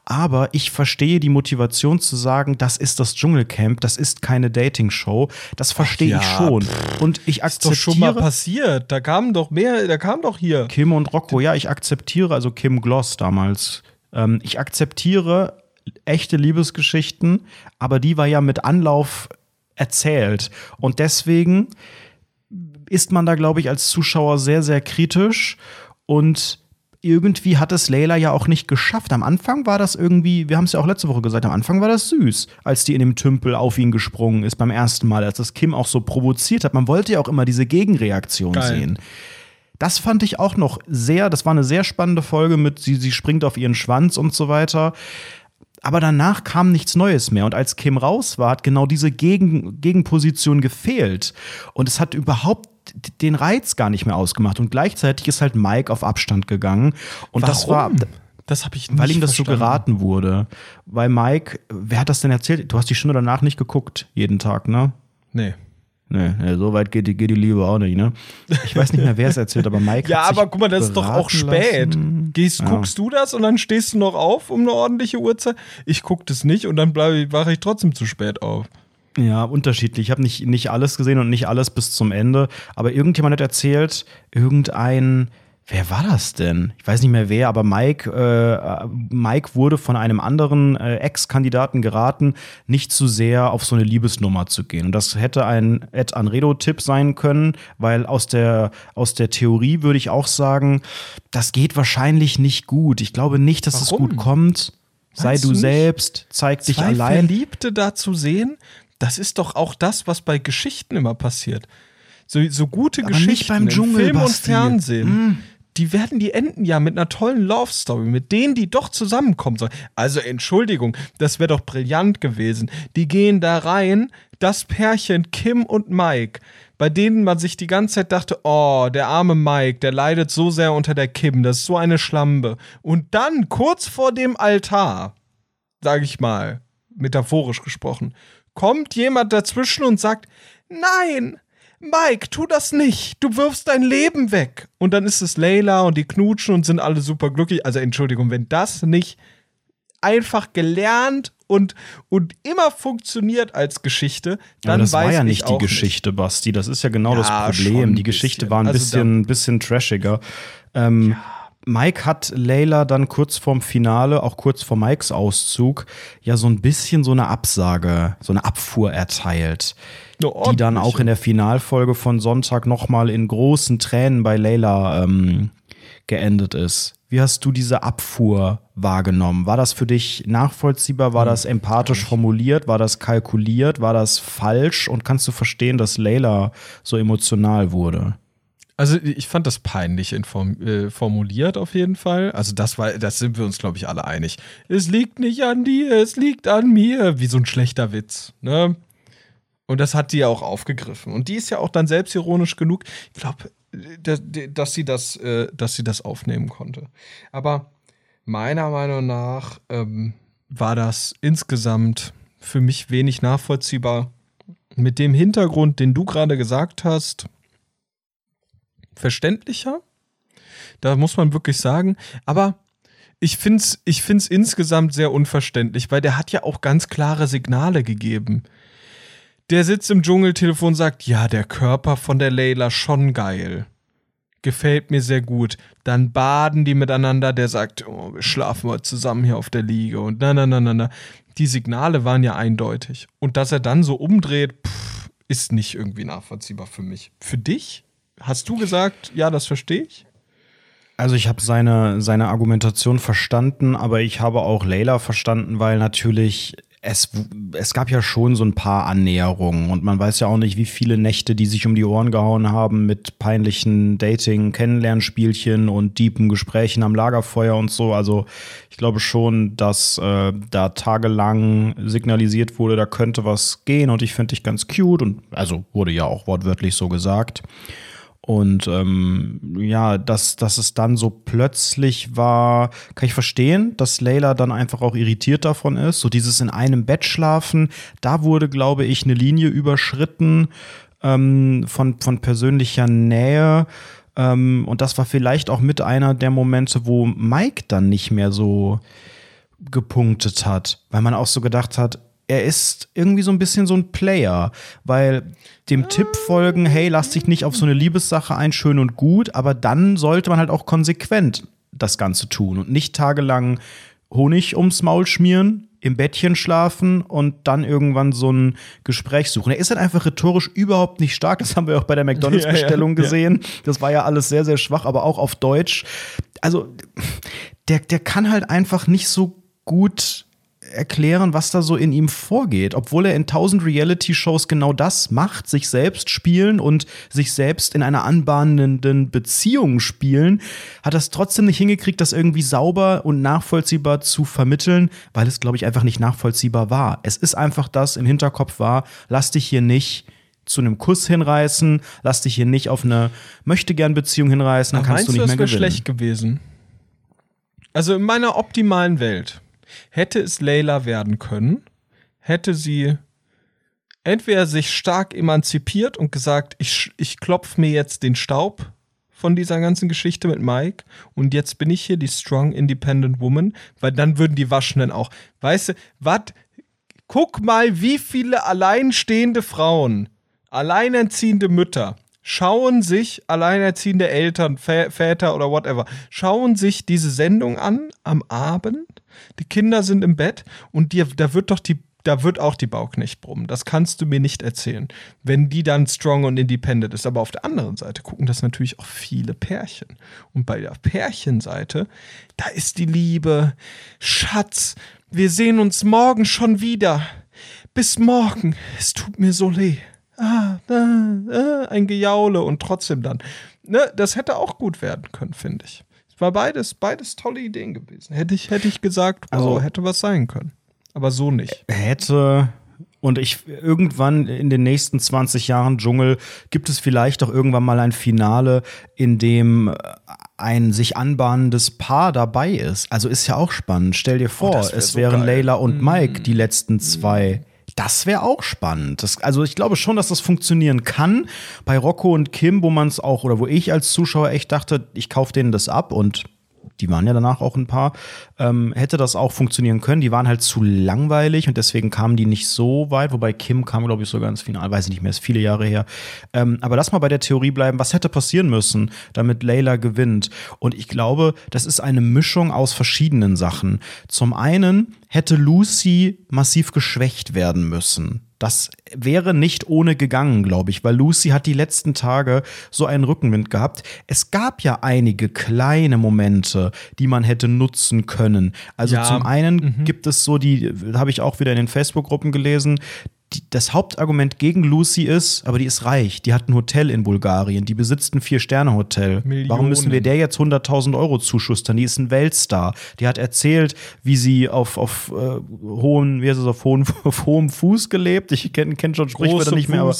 Aber ich verstehe die Motivation zu sagen, das ist das Dschungelcamp, das ist keine Dating-Show. Das verstehe ja, ich schon. Und ich akzeptiere. Ist doch schon mal passiert. Da kamen doch mehr, da kam doch hier. Kim und Rocco, ja, ich akzeptiere, also Kim Gloss damals. Ähm, ich akzeptiere echte Liebesgeschichten, aber die war ja mit Anlauf erzählt. Und deswegen ist man da, glaube ich, als Zuschauer sehr, sehr kritisch und irgendwie hat es Layla ja auch nicht geschafft. Am Anfang war das irgendwie, wir haben es ja auch letzte Woche gesagt, am Anfang war das süß, als die in dem Tümpel auf ihn gesprungen ist beim ersten Mal, als das Kim auch so provoziert hat. Man wollte ja auch immer diese Gegenreaktion Geil. sehen. Das fand ich auch noch sehr, das war eine sehr spannende Folge mit, sie, sie springt auf ihren Schwanz und so weiter. Aber danach kam nichts Neues mehr. Und als Kim raus war, hat genau diese Gegen Gegenposition gefehlt. Und es hat überhaupt den Reiz gar nicht mehr ausgemacht. Und gleichzeitig ist halt Mike auf Abstand gegangen. Und Warum? das war. Das habe ich nicht Weil ihm das verstanden. so geraten wurde. Weil Mike, wer hat das denn erzählt? Du hast die Stunde danach nicht geguckt, jeden Tag, ne? Nee. Nee, nee, so weit geht die, geht die Liebe auch nicht, ne? Ich weiß nicht mehr, wer es erzählt, aber Mike Ja, aber guck mal, das ist doch auch spät. lassen. Gehst, Ja. guckst du das und dann stehst du noch auf um eine ordentliche Uhrzeit? Ich guck das nicht und dann bleibe wache ich trotzdem zu spät auf. Ja, unterschiedlich. Ich habe nicht, nicht alles gesehen und nicht alles bis zum Ende. Aber irgendjemand hat erzählt, irgendein, wer war das denn? Ich weiß nicht mehr wer, aber Mike, äh, Mike wurde von einem anderen äh, Ex-Kandidaten geraten, nicht zu sehr auf so eine Liebesnummer zu gehen. Und das hätte ein Ed Anredo-Tipp sein können, weil aus der, aus der Theorie würde ich auch sagen, das geht wahrscheinlich nicht gut. Ich glaube nicht, dass es Warum? gut kommt. Sei Meinst du selbst, zeig dich allein. Verliebte da zu sehen, das ist doch auch das, was bei Geschichten immer passiert. So, so gute Aber nicht Geschichten beim in Dschungel, Film und Basti. Fernsehen. Mm. Die werden, die enden ja mit einer tollen Love Story, mit denen die doch zusammenkommen sollen. Also Entschuldigung, das wäre doch brillant gewesen. Die gehen da rein, das Pärchen Kim und Mike, bei denen man sich die ganze Zeit dachte, oh, der arme Mike, der leidet so sehr unter der Kim, das ist so eine Schlampe. Und dann kurz vor dem Altar, sage ich mal, metaphorisch gesprochen, kommt jemand dazwischen und sagt, nein, Mike, tu das nicht, du wirfst dein Leben weg. Und dann ist es Layla und die knutschen und sind alle super glücklich. Also Entschuldigung, wenn das nicht einfach gelernt und, und immer funktioniert als Geschichte, dann Aber das weiß war ja ich nicht die Geschichte, Basti. Das ist ja genau Ja, das Problem. Die Geschichte bisschen. war ein Also bisschen, bisschen trashiger. Ähm, Mike hat Layla dann kurz vorm Finale, auch kurz vor Mikes Auszug, ja so ein bisschen so eine Absage, so eine Nicht-Abfuhr erteilt. Die dann auch in der Finalfolge von Sonntag nochmal in großen Tränen bei Layla ähm, geendet ist. Wie hast du diese Abfuhr wahrgenommen? War das für dich nachvollziehbar? War das empathisch formuliert? War das kalkuliert? War das falsch? Und kannst du verstehen, dass Layla so emotional wurde? Also ich fand das peinlich inform äh, formuliert auf jeden Fall. Also das war, das sind wir uns glaube ich alle einig. Es liegt nicht an dir, es liegt an mir, wie so ein schlechter Witz. Ne? Und das hat die ja auch aufgegriffen. Und die ist ja auch dann selbstironisch genug. Ich glaube, dass, dass sie das, äh, dass sie das aufnehmen konnte. Aber meiner Meinung nach ähm, war das insgesamt für mich wenig nachvollziehbar. Mit dem Hintergrund, den du gerade gesagt hast, verständlicher. Da muss man wirklich sagen. Aber ich finde es ich find's insgesamt sehr unverständlich, weil der hat ja auch ganz klare Signale gegeben. Der sitzt im Dschungeltelefon und sagt, ja, der Körper von der Layla schon geil. Gefällt mir sehr gut. Dann baden die miteinander, der sagt, oh, wir schlafen heute zusammen hier auf der Liege und na, na, na, na, na. Die Signale waren ja eindeutig. Und dass er dann so umdreht, pff, ist nicht irgendwie nachvollziehbar für mich. Für dich? Hast du gesagt, ja, das verstehe ich? Also ich habe seine, seine Argumentation verstanden, aber ich habe auch Layla verstanden, weil natürlich es, es gab ja schon so ein paar Annäherungen und man weiß ja auch nicht, wie viele Nächte die sich um die Ohren gehauen haben mit peinlichen Dating, Kennenlernspielchen und deepen Gesprächen am Lagerfeuer und so. Also ich glaube schon, dass äh, da tagelang signalisiert wurde, da könnte was gehen und ich finde dich ganz cute und also wurde ja auch wortwörtlich so gesagt. Und ähm, ja, dass, dass es dann so plötzlich war, kann ich verstehen, dass Layla dann einfach auch irritiert davon ist. So dieses in einem Bett schlafen, da wurde, glaube ich, eine Linie überschritten ähm, von, von persönlicher Nähe. Ähm, und das war vielleicht auch mit einer der Momente, wo Mike dann nicht mehr so gepunktet hat, weil man auch so gedacht hat, er ist irgendwie so ein bisschen so ein Player, weil dem Tipp folgen, hey, lass dich nicht auf so eine Liebessache ein, schön und gut, aber dann sollte man halt auch konsequent das Ganze tun und nicht tagelang Honig ums Maul schmieren, im Bettchen schlafen und dann irgendwann so ein Gespräch suchen. Er ist halt einfach rhetorisch überhaupt nicht stark. Das haben wir auch bei der McDonalds-Bestellung Ja, ja, ja. gesehen. Das war ja alles sehr, sehr schwach, aber auch auf Deutsch. Also, der, der kann halt einfach nicht so gut erklären, was da so in ihm vorgeht, obwohl er in tausend Reality-Shows genau das macht, sich selbst spielen und sich selbst in einer anbahnenden Beziehung spielen, hat er es trotzdem nicht hingekriegt, das irgendwie sauber und nachvollziehbar zu vermitteln, weil es, glaube ich, einfach nicht nachvollziehbar war. Es ist einfach das im Hinterkopf war, lass dich hier nicht zu einem Kuss hinreißen, lass dich hier nicht auf eine möchte gern Beziehung hinreißen, dann kannst du nicht das mehr wäre gewinnen. schlecht gewesen? Also in meiner optimalen Welt hätte es Layla werden können, hätte sie entweder sich stark emanzipiert und gesagt, ich, ich klopfe mir jetzt den Staub von dieser ganzen Geschichte mit Mike und jetzt bin ich hier die strong independent woman, weil dann würden die Waschenden auch, weißt du, was? Guck mal, wie viele alleinstehende Frauen, alleinerziehende Mütter schauen sich alleinerziehende Eltern, Väter oder whatever, schauen sich diese Sendung an am Abend. Die Kinder sind im Bett und die, da wird doch die da wird auch die Bauknecht brummen. Das kannst du mir nicht erzählen. Wenn die dann strong und independent ist. Aber auf der anderen Seite gucken das natürlich auch viele Pärchen. Und bei der Pärchenseite, da ist die Liebe. Schatz, wir sehen uns morgen schon wieder. Bis morgen. Es tut mir so weh. Ah, ah, ah, ein Gejaule und trotzdem dann. Ne, das hätte auch gut werden können, finde ich. War beides, beides tolle Ideen gewesen. Hätte ich, hätte ich gesagt, wow, also hätte was sein können aber so nicht. Hätte. Und ich irgendwann in den nächsten 20 Jahren Dschungel gibt es vielleicht auch irgendwann mal ein Finale, in dem ein sich anbahnendes Paar dabei ist. Also ist ja auch spannend. Stell dir oh, vor, oh, wär es so wären geil. Layla und mm. Mike die letzten zwei. Das wäre auch spannend. Das, also ich glaube schon, dass das funktionieren kann. Bei Rocco und Kim, wo man es auch, oder wo ich als Zuschauer echt dachte, ich kaufe denen das ab und die waren ja danach auch ein paar, ähm, hätte das auch funktionieren können. Die waren halt zu langweilig und deswegen kamen die nicht so weit. Wobei Kim kam, glaube ich, sogar ins Finale, weiß ich nicht mehr, ist viele Jahre her. Ähm, aber lass mal bei der Theorie bleiben, was hätte passieren müssen, damit Layla gewinnt. Und ich glaube, das ist eine Mischung aus verschiedenen Sachen. Zum einen hätte Lucy massiv geschwächt werden müssen. Das wäre nicht ohne gegangen, glaube ich, weil Lucy hat die letzten Tage so einen Rückenwind gehabt. Es gab ja einige kleine Momente, die man hätte nutzen können. Also ja. zum einen mhm. gibt es so die, habe ich auch wieder in den Facebook-Gruppen gelesen, die, das Hauptargument gegen Lucy ist, aber die ist reich, die hat ein Hotel in Bulgarien, die besitzt ein Vier-Sterne-Hotel. Warum müssen wir der jetzt 100.000 Euro zuschustern? Die ist ein Weltstar. Die hat erzählt, wie sie auf, auf äh, hohen, wie heißt es, auf, hohen, auf hohem Fuß gelebt. Ich kenne kenn schon Sprichwörter nicht mehr, aber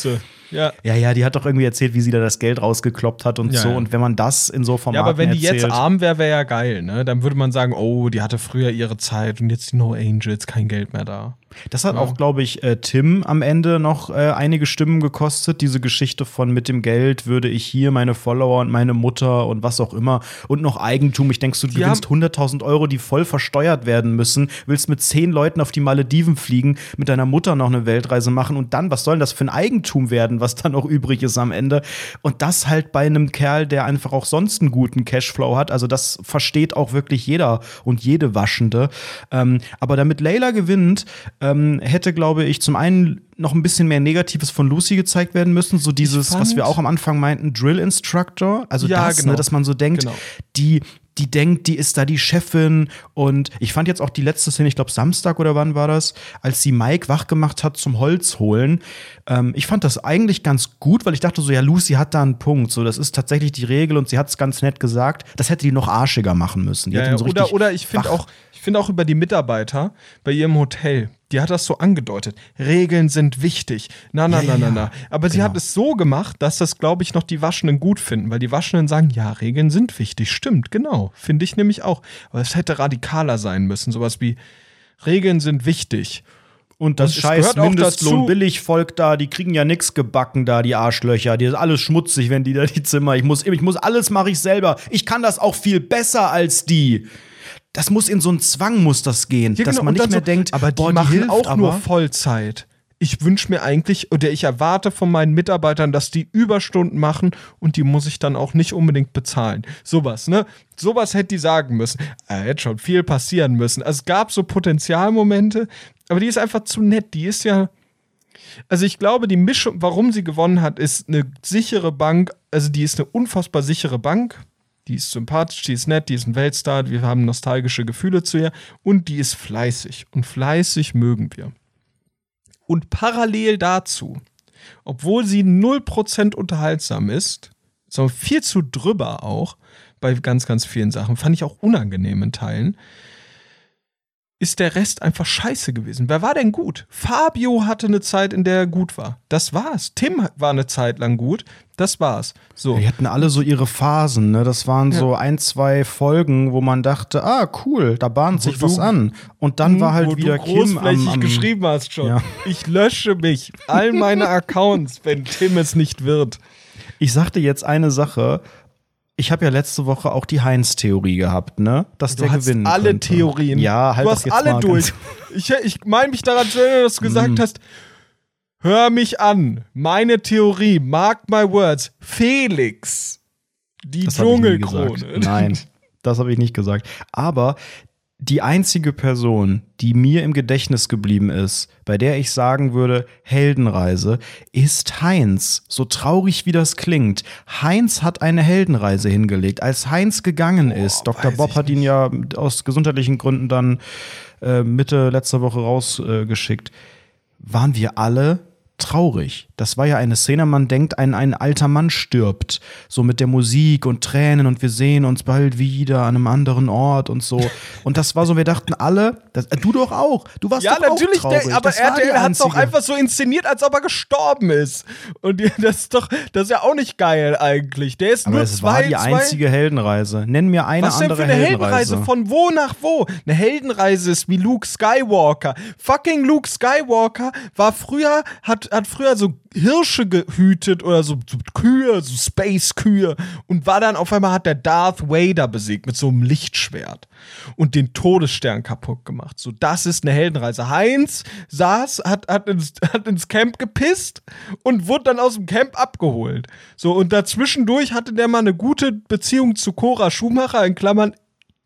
ja. ja, ja, die hat doch irgendwie erzählt, wie sie da das Geld rausgekloppt hat und ja, so. Ja. Und wenn man das in so Formaten Ja, aber wenn die erzählt, jetzt arm wäre, wäre ja geil, ne? Dann würde man sagen, oh, die hatte früher ihre Zeit und jetzt die No Angels, kein Geld mehr da. Das hat ja. auch, glaube ich, äh, Tim am Ende noch äh, einige Stimmen gekostet. Diese Geschichte von mit dem Geld würde ich hier meine Follower und meine Mutter und was auch immer und noch Eigentum. Ich denke, du die gewinnst 100.000 Euro, die voll versteuert werden müssen, willst mit zehn Leuten auf die Malediven fliegen, mit deiner Mutter noch eine Weltreise machen und dann, was soll denn das für ein Eigentum werden, was dann noch übrig ist am Ende? Und das halt bei einem Kerl, der einfach auch sonst einen guten Cashflow hat. Also das versteht auch wirklich jeder und jede Waschende. Ähm, aber damit Layla gewinnt, ähm, hätte, glaube ich, zum einen noch ein bisschen mehr Negatives von Lucy gezeigt werden müssen. So dieses, was wir auch am Anfang meinten, Drill Instructor. Also ja, das, ne, genau. ne, dass man so denkt, genau. die, die denkt, die ist da die Chefin. Und ich fand jetzt auch die letzte Szene, ich glaube Samstag oder wann war das, als sie Mike wach gemacht hat zum Holz holen. Ähm, ich fand das eigentlich ganz gut, weil ich dachte so, ja, Lucy hat da einen Punkt. So, das ist tatsächlich die Regel und sie hat es ganz nett gesagt. Das hätte die noch arschiger machen müssen. Ja, ja, so oder, oder ich finde auch, ich finde auch über die Mitarbeiter bei ihrem Hotel, die hat das so angedeutet. Regeln sind wichtig. Na, na, ja, na, na, na. Aber genau. sie hat es so gemacht, dass das, glaube ich, noch die Waschenden gut finden, weil die Waschenden sagen, ja, Regeln sind wichtig. Stimmt, genau. Finde ich nämlich auch. Aber es hätte radikaler sein müssen. Sowas wie, Regeln sind wichtig. Und das und scheiß Mindestlohn Billigvolk da, die kriegen ja nichts gebacken da, die Arschlöcher. Die ist alles schmutzig, wenn die da die Zimmer. Ich muss, ich muss alles mache ich selber. Ich kann das auch viel besser als die das muss in so einen Zwang muss das gehen, ja, dass genau, man nicht mehr so, denkt, aber die boah, machen hilft, auch nur Vollzeit. Ich wünsche mir eigentlich oder ich erwarte von meinen Mitarbeitern, dass die Überstunden machen und die muss ich dann auch nicht unbedingt bezahlen. Sowas, ne? Sowas hätte die sagen müssen. Äh, hätte schon viel passieren müssen. Also es gab so Potenzialmomente, aber die ist einfach zu nett. Die ist ja also ich glaube, die Mischung, warum sie gewonnen hat, ist eine sichere Bank. Also die ist eine unfassbar sichere Bank die ist sympathisch, die ist nett, die ist ein Weltstar, wir haben nostalgische Gefühle zu ihr und die ist fleißig. Und fleißig mögen wir. Und parallel dazu, obwohl sie 0% unterhaltsam ist, sondern viel zu drüber auch, bei ganz, ganz vielen Sachen, fand ich auch unangenehm in Teilen, ist der Rest einfach scheiße gewesen. Wer war denn gut? Fabio hatte eine Zeit, in der er gut war. Das war's. Tim war eine Zeit lang gut. Das war's. So. Die hatten alle so ihre Phasen, ne? Das waren ja. so ein, zwei Folgen, wo man dachte, ah, cool, da bahnt sich was an. Und dann war halt wieder Kim am, am geschrieben hast schon. Ja. Ich lösche mich, all meine Accounts, wenn Tim es nicht wird. Ich sagte jetzt eine Sache, ich habe ja letzte Woche auch die Heinz-Theorie gehabt, ne? Dass du der hast gewinnen alle könnte. Theorien. Ja, halt du hast alle durch. Ich, ich meine mich daran zu erinnern, dass du gesagt mm. hast, hör mich an. Meine Theorie, mark my words, Felix, die Dschungelkrone. Nein, das habe ich nicht gesagt. Aber die einzige Person, die mir im Gedächtnis geblieben ist, bei der ich sagen würde, Heldenreise, ist Heinz. So traurig wie das klingt. Heinz hat eine Heldenreise hingelegt. Als Heinz gegangen oh, ist, Dr. Bob hat ihn ja aus gesundheitlichen Gründen dann äh, Mitte letzter Woche rausgeschickt, äh, waren wir alle traurig. Das war ja eine Szene, man denkt, ein, ein alter Mann stirbt. So mit der Musik und Tränen und wir sehen uns bald wieder an einem anderen Ort und so. Und das war so, wir dachten alle, das, äh, du doch auch. Du warst ja, doch natürlich, auch traurig. Der, aber RTL hat es doch einfach so inszeniert, als ob er gestorben ist. Und das ist doch, das ist ja auch nicht geil eigentlich. Der ist aber nur es zwei, war die einzige Heldenreise. Nenn mir eine Was andere denn für eine Heldenreise. Heldenreise. Von wo nach wo? Eine Heldenreise ist wie Luke Skywalker. Fucking Luke Skywalker war früher, hat, hat früher so Hirsche gehütet oder so, so Kühe, so Space-Kühe und war dann auf einmal hat der Darth Vader besiegt mit so einem Lichtschwert und den Todesstern kaputt gemacht. So, das ist eine Heldenreise. Heinz saß, hat, hat, ins, hat ins Camp gepisst und wurde dann aus dem Camp abgeholt. So, und dazwischendurch hatte der mal eine gute Beziehung zu Cora Schumacher, in Klammern,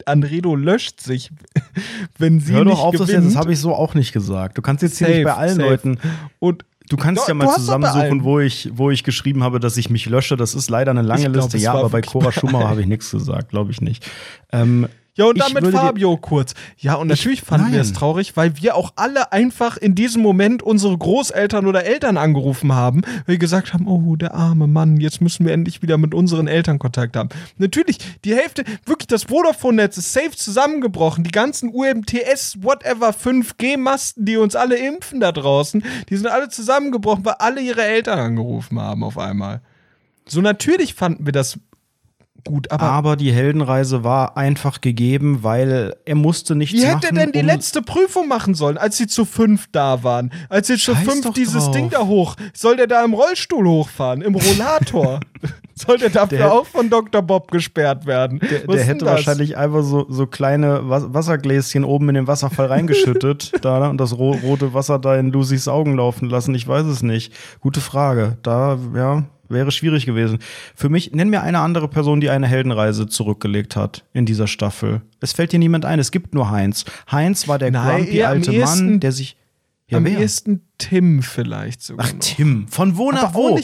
Anredo löscht sich, wenn sie Hör doch nicht auf, gewinnt. Das, das habe ich so auch nicht gesagt. Du kannst jetzt safe, hier nicht bei allen safe. Leuten. Und Du kannst do, ja mal zusammensuchen, wo ich, wo ich geschrieben habe, dass ich mich lösche. Das ist leider eine lange glaub, Liste. Ja, aber bei Cora Schumacher habe ich nichts gesagt, glaube ich nicht. Ähm, ja, und dann mit Fabio kurz. Ja, und natürlich ich, fanden nein. wir es traurig, weil wir auch alle einfach in diesem Moment unsere Großeltern oder Eltern angerufen haben, weil wir gesagt haben, oh, der arme Mann, jetzt müssen wir endlich wieder mit unseren Eltern Kontakt haben. Natürlich, die Hälfte, wirklich das Vodafone-Netz ist safe zusammengebrochen. Die ganzen UMTS, whatever, 5G-Masten, die uns alle impfen da draußen, die sind alle zusammengebrochen, weil alle ihre Eltern angerufen haben auf einmal. So natürlich fanden wir das gut, aber. Aber die Heldenreise war einfach gegeben, weil er musste nichts machen. Wie hätte er denn die um letzte Prüfung machen sollen, als sie zu fünf da waren? Als sie zu fünf dieses drauf. Ding da hoch. Soll der da im Rollstuhl hochfahren? Im Rollator? Soll der dafür der, auch von Dr. Bob gesperrt werden? Der, der hätte wahrscheinlich einfach so, so kleine Wassergläschen oben in den Wasserfall reingeschüttet da, und das ro rote Wasser da in Lucys Augen laufen lassen. Ich weiß es nicht. Gute Frage. Da, ja, wäre schwierig gewesen. Für mich, nenn mir eine andere Person, die eine Heldenreise zurückgelegt hat in dieser Staffel. Es fällt dir niemand ein, es gibt nur Heinz. Heinz war der Nein, grumpy alte Mann, der sich. Ja, am wer? ehesten Tim vielleicht sogar. Ach, noch. Tim. Von wo nach wo?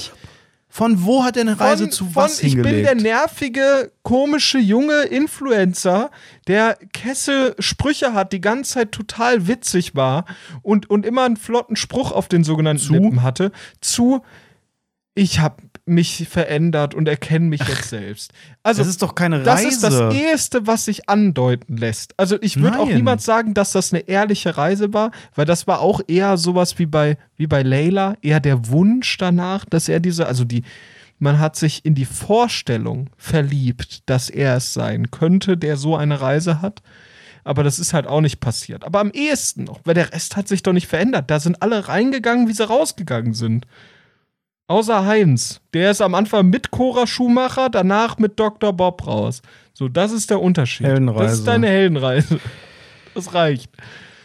Von wo hat er eine Reise von, zu was von, hingelegt? Ich bin der nervige, komische, junge Influencer, der Kessel-Sprüche hat, die ganze Zeit total witzig war und, und immer einen flotten Spruch auf den sogenannten zu? Lippen hatte, zu ich habe mich verändert und erkenne mich jetzt selbst. Also, das ist doch keine Reise. Das ist das Erste, was sich andeuten lässt. Also, ich würde auch niemals sagen, dass das eine ehrliche Reise war, weil das war auch eher sowas wie bei, wie bei Layla, eher der Wunsch danach, dass er diese, also die, man hat sich in die Vorstellung verliebt, dass er es sein könnte, der so eine Reise hat. Aber das ist halt auch nicht passiert. Aber am ehesten noch, weil der Rest hat sich doch nicht verändert. Da sind alle reingegangen, wie sie rausgegangen sind. Außer Heinz. Der ist am Anfang mit Cora Schumacher, danach mit Dr. Bob raus. So, das ist der Unterschied. Heldenreise. Das ist deine Heldenreise. Das reicht.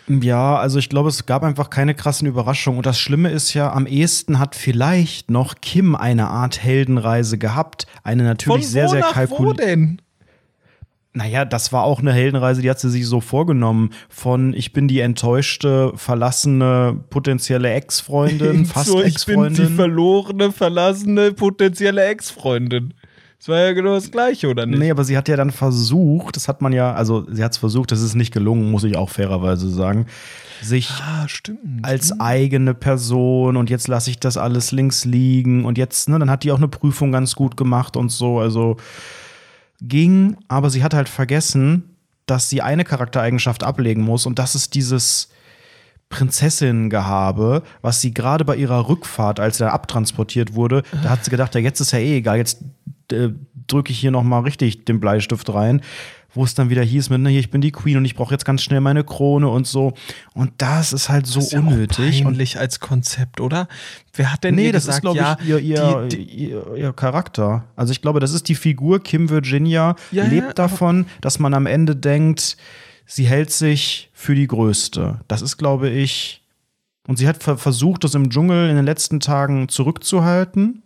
Ja, also ich glaube, es gab einfach keine krassen Überraschungen. Und das Schlimme ist ja, am ehesten hat vielleicht noch Kim eine Art Heldenreise gehabt. Eine natürlich Von sehr, sehr kalkulierte. Naja, das war auch eine Heldenreise, die hat sie sich so vorgenommen. Von ich bin die enttäuschte, verlassene, potenzielle Ex-Freundin, fast so, Ex-Freundin. Ich bin die verlorene, verlassene, potenzielle Ex-Freundin. Das war ja genau das Gleiche, oder nicht? Nee, aber sie hat ja dann versucht, das hat man ja, also sie hat es versucht, das ist nicht gelungen, muss ich auch fairerweise sagen, sich ah, stimmt, als stimmt. eigene Person und jetzt lasse ich das alles links liegen und jetzt, ne, dann hat die auch eine Prüfung ganz gut gemacht und so, also ging, aber sie hat halt vergessen, dass sie eine Charaktereigenschaft ablegen muss und das ist dieses Prinzessin-Gehabe, was sie gerade bei ihrer Rückfahrt, als er abtransportiert wurde, da hat sie gedacht, ja, jetzt ist ja eh egal, jetzt äh, drücke ich hier noch mal richtig den Bleistift rein wo es dann wieder hieß mit, ne, hier, ich bin die Queen und ich brauche jetzt ganz schnell meine Krone und so. Und das ist halt so das ist unnötig. Ja peinlich als Konzept, oder? Wer hat denn nee, das gesagt, ist, glaube ich, ihr, ihr, die, die, ihr, ihr, Charakter. Also ich glaube, das ist die Figur Kim Virginia, ja, lebt ja, davon, dass man am Ende denkt, sie hält sich für die Größte. Das ist, glaube ich, und sie hat versucht, das im Dschungel in den letzten Tagen zurückzuhalten.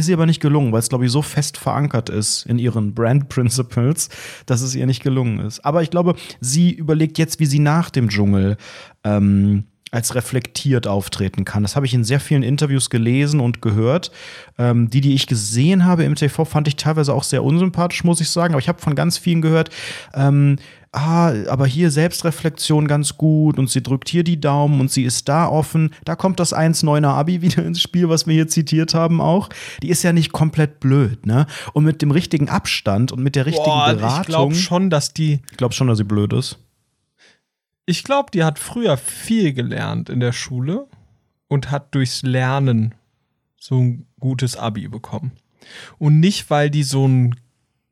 Ist ihr aber nicht gelungen, weil es, glaube ich, so fest verankert ist in ihren Brand Principles, dass es ihr nicht gelungen ist. Aber ich glaube, sie überlegt jetzt, wie sie nach dem Dschungel ähm, als reflektiert auftreten kann. Das habe ich in sehr vielen Interviews gelesen und gehört. Ähm, die, die ich gesehen habe im TV, fand ich teilweise auch sehr unsympathisch, muss ich sagen. Aber ich habe von ganz vielen gehört, ähm, ah, aber hier Selbstreflexion ganz gut und sie drückt hier die Daumen und sie ist da offen. Da kommt das 1,9er Abi wieder ins Spiel, was wir hier zitiert haben auch. Die ist ja nicht komplett blöd, ne? Und mit dem richtigen Abstand und mit der richtigen Boah, Beratung. Ich glaube schon, dass die. Ich glaube schon, dass sie blöd ist. Ich glaube, die hat früher viel gelernt in der Schule und hat durchs Lernen so ein gutes Abi bekommen. Und nicht, weil die so ein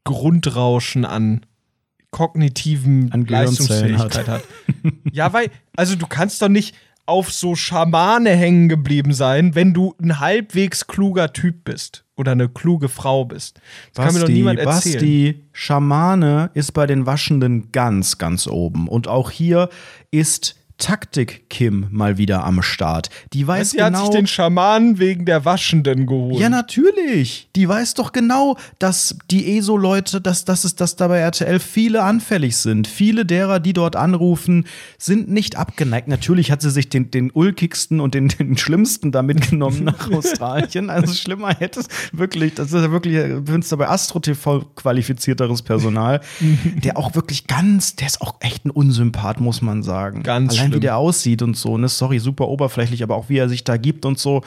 Grundrauschen an kognitiven An Leistungsfähigkeit hat. hat. ja, weil, also du kannst doch nicht auf so Schamane hängen geblieben sein, wenn du ein halbwegs kluger Typ bist oder eine kluge Frau bist. Das Basti, kann mir doch niemand erzählen. Basti, Schamane ist bei den Waschenden ganz, ganz oben. Und auch hier ist Taktik Kim mal wieder am Start. Die weiß Sie genau. hat sich genau den Schamanen wegen der Waschenden geholt. Ja, natürlich. Die weiß doch genau, dass die ESO-Leute, dass, dass es dass da bei RTL viele anfällig sind. Viele derer, die dort anrufen, sind nicht abgeneigt. Natürlich hat sie sich den, den ulkigsten und den, den schlimmsten da mitgenommen nach Australien. Also schlimmer hätte es wirklich, das ist ja wirklich, wenn es da bei Astro TV qualifizierteres Personal, der auch wirklich ganz, der ist auch echt ein Unsympath, muss man sagen. Ganz Allein wie der aussieht und so, ne? Sorry, super oberflächlich, aber auch wie er sich da gibt und so.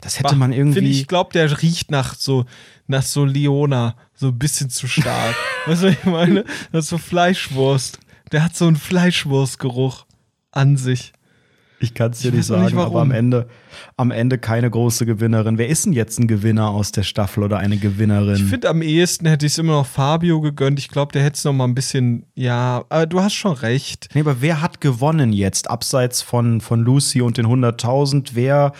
Das hätte man irgendwie. Find ich glaube, der riecht nach so, nach so Leona, so ein bisschen zu stark. weißt du, was ich meine? Das ist so Fleischwurst. Der hat so einen Fleischwurstgeruch an sich. Ich kann es dir nicht sagen, nicht aber am Ende, am Ende keine große Gewinnerin. Wer ist denn jetzt ein Gewinner aus der Staffel oder eine Gewinnerin? Ich finde, am ehesten hätte ich es immer noch Fabio gegönnt. Ich glaube, der hätte es noch mal ein bisschen, ja, aber du hast schon recht. Nee, aber wer hat gewonnen jetzt, abseits von, von Lucy und den 100.000? Wer.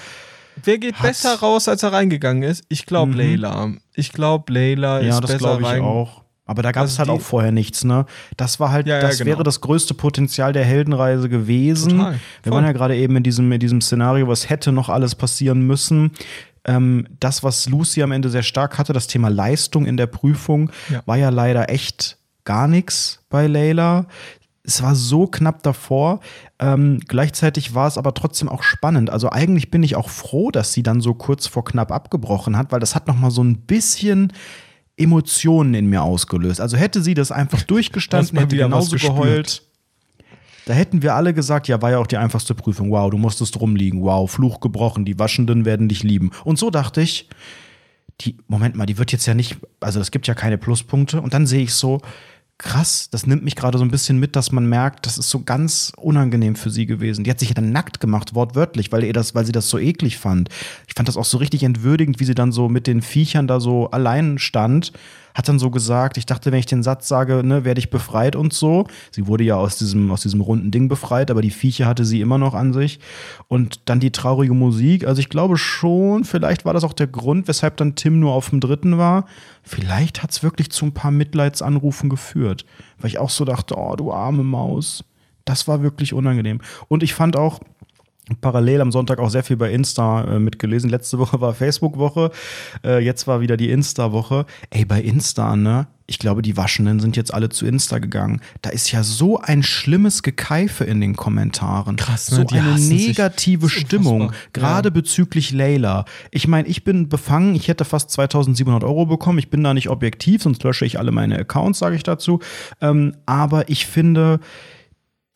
Wer geht besser raus, als er reingegangen ist? Ich glaube, mhm. Leila. Ich glaube, ja, ist besser Ja, das glaube ich auch. Aber da gab es also halt auch vorher nichts, ne? Das war halt, ja, das ja, genau. wäre das größte Potenzial der Heldenreise gewesen. Total. Wir waren ja gerade eben in diesem, in diesem Szenario, was hätte noch alles passieren müssen. Ähm, das, was Lucy am Ende sehr stark hatte, das Thema Leistung in der Prüfung, ja. war ja leider echt gar nichts bei Layla. Es war so knapp davor. Ähm, gleichzeitig war es aber trotzdem auch spannend. Also eigentlich bin ich auch froh, dass sie dann so kurz vor knapp abgebrochen hat, weil das hat noch mal so ein bisschen Emotionen in mir ausgelöst. Also hätte sie das einfach durchgestanden, hätte genauso geheult. Da hätten wir alle gesagt, ja, war ja auch die einfachste Prüfung. Wow, du musstest rumliegen. Wow, Fluch gebrochen. Die Waschenden werden dich lieben. Und so dachte ich, die, Moment mal, die wird jetzt ja nicht, also es gibt ja keine Pluspunkte. Und dann sehe ich so, krass, das nimmt mich gerade so ein bisschen mit, dass man merkt, das ist so ganz unangenehm für sie gewesen. Die hat sich ja dann nackt gemacht, wortwörtlich, weil ihr das, weil sie das so eklig fand. Ich fand das auch so richtig entwürdigend, wie sie dann so mit den Viechern da so allein stand hat dann so gesagt, ich dachte, wenn ich den Satz sage, ne, werde ich befreit und so. Sie wurde ja aus diesem, aus diesem runden Ding befreit, aber die Viecher hatte sie immer noch an sich. Und dann die traurige Musik. Also ich glaube schon, vielleicht war das auch der Grund, weshalb dann Tim nur auf dem dritten war. Vielleicht hat es wirklich zu ein paar Mitleidsanrufen geführt. Weil ich auch so dachte, oh, du arme Maus. Das war wirklich unangenehm. Und ich fand auch, parallel am Sonntag auch sehr viel bei Insta äh, mitgelesen. Letzte Woche war Facebook-Woche, äh, jetzt war wieder die Insta-Woche. Ey, bei Insta, ne? Ich glaube, die Waschenden sind jetzt alle zu Insta gegangen. Da ist ja so ein schlimmes Gekeife in den Kommentaren. Krass, ne? So eine negative Stimmung, gerade ja. bezüglich Layla. Ich meine, ich bin befangen, ich hätte fast 2700 Euro bekommen. Ich bin da nicht objektiv, sonst lösche ich alle meine Accounts, sage ich dazu. Ähm, aber ich finde,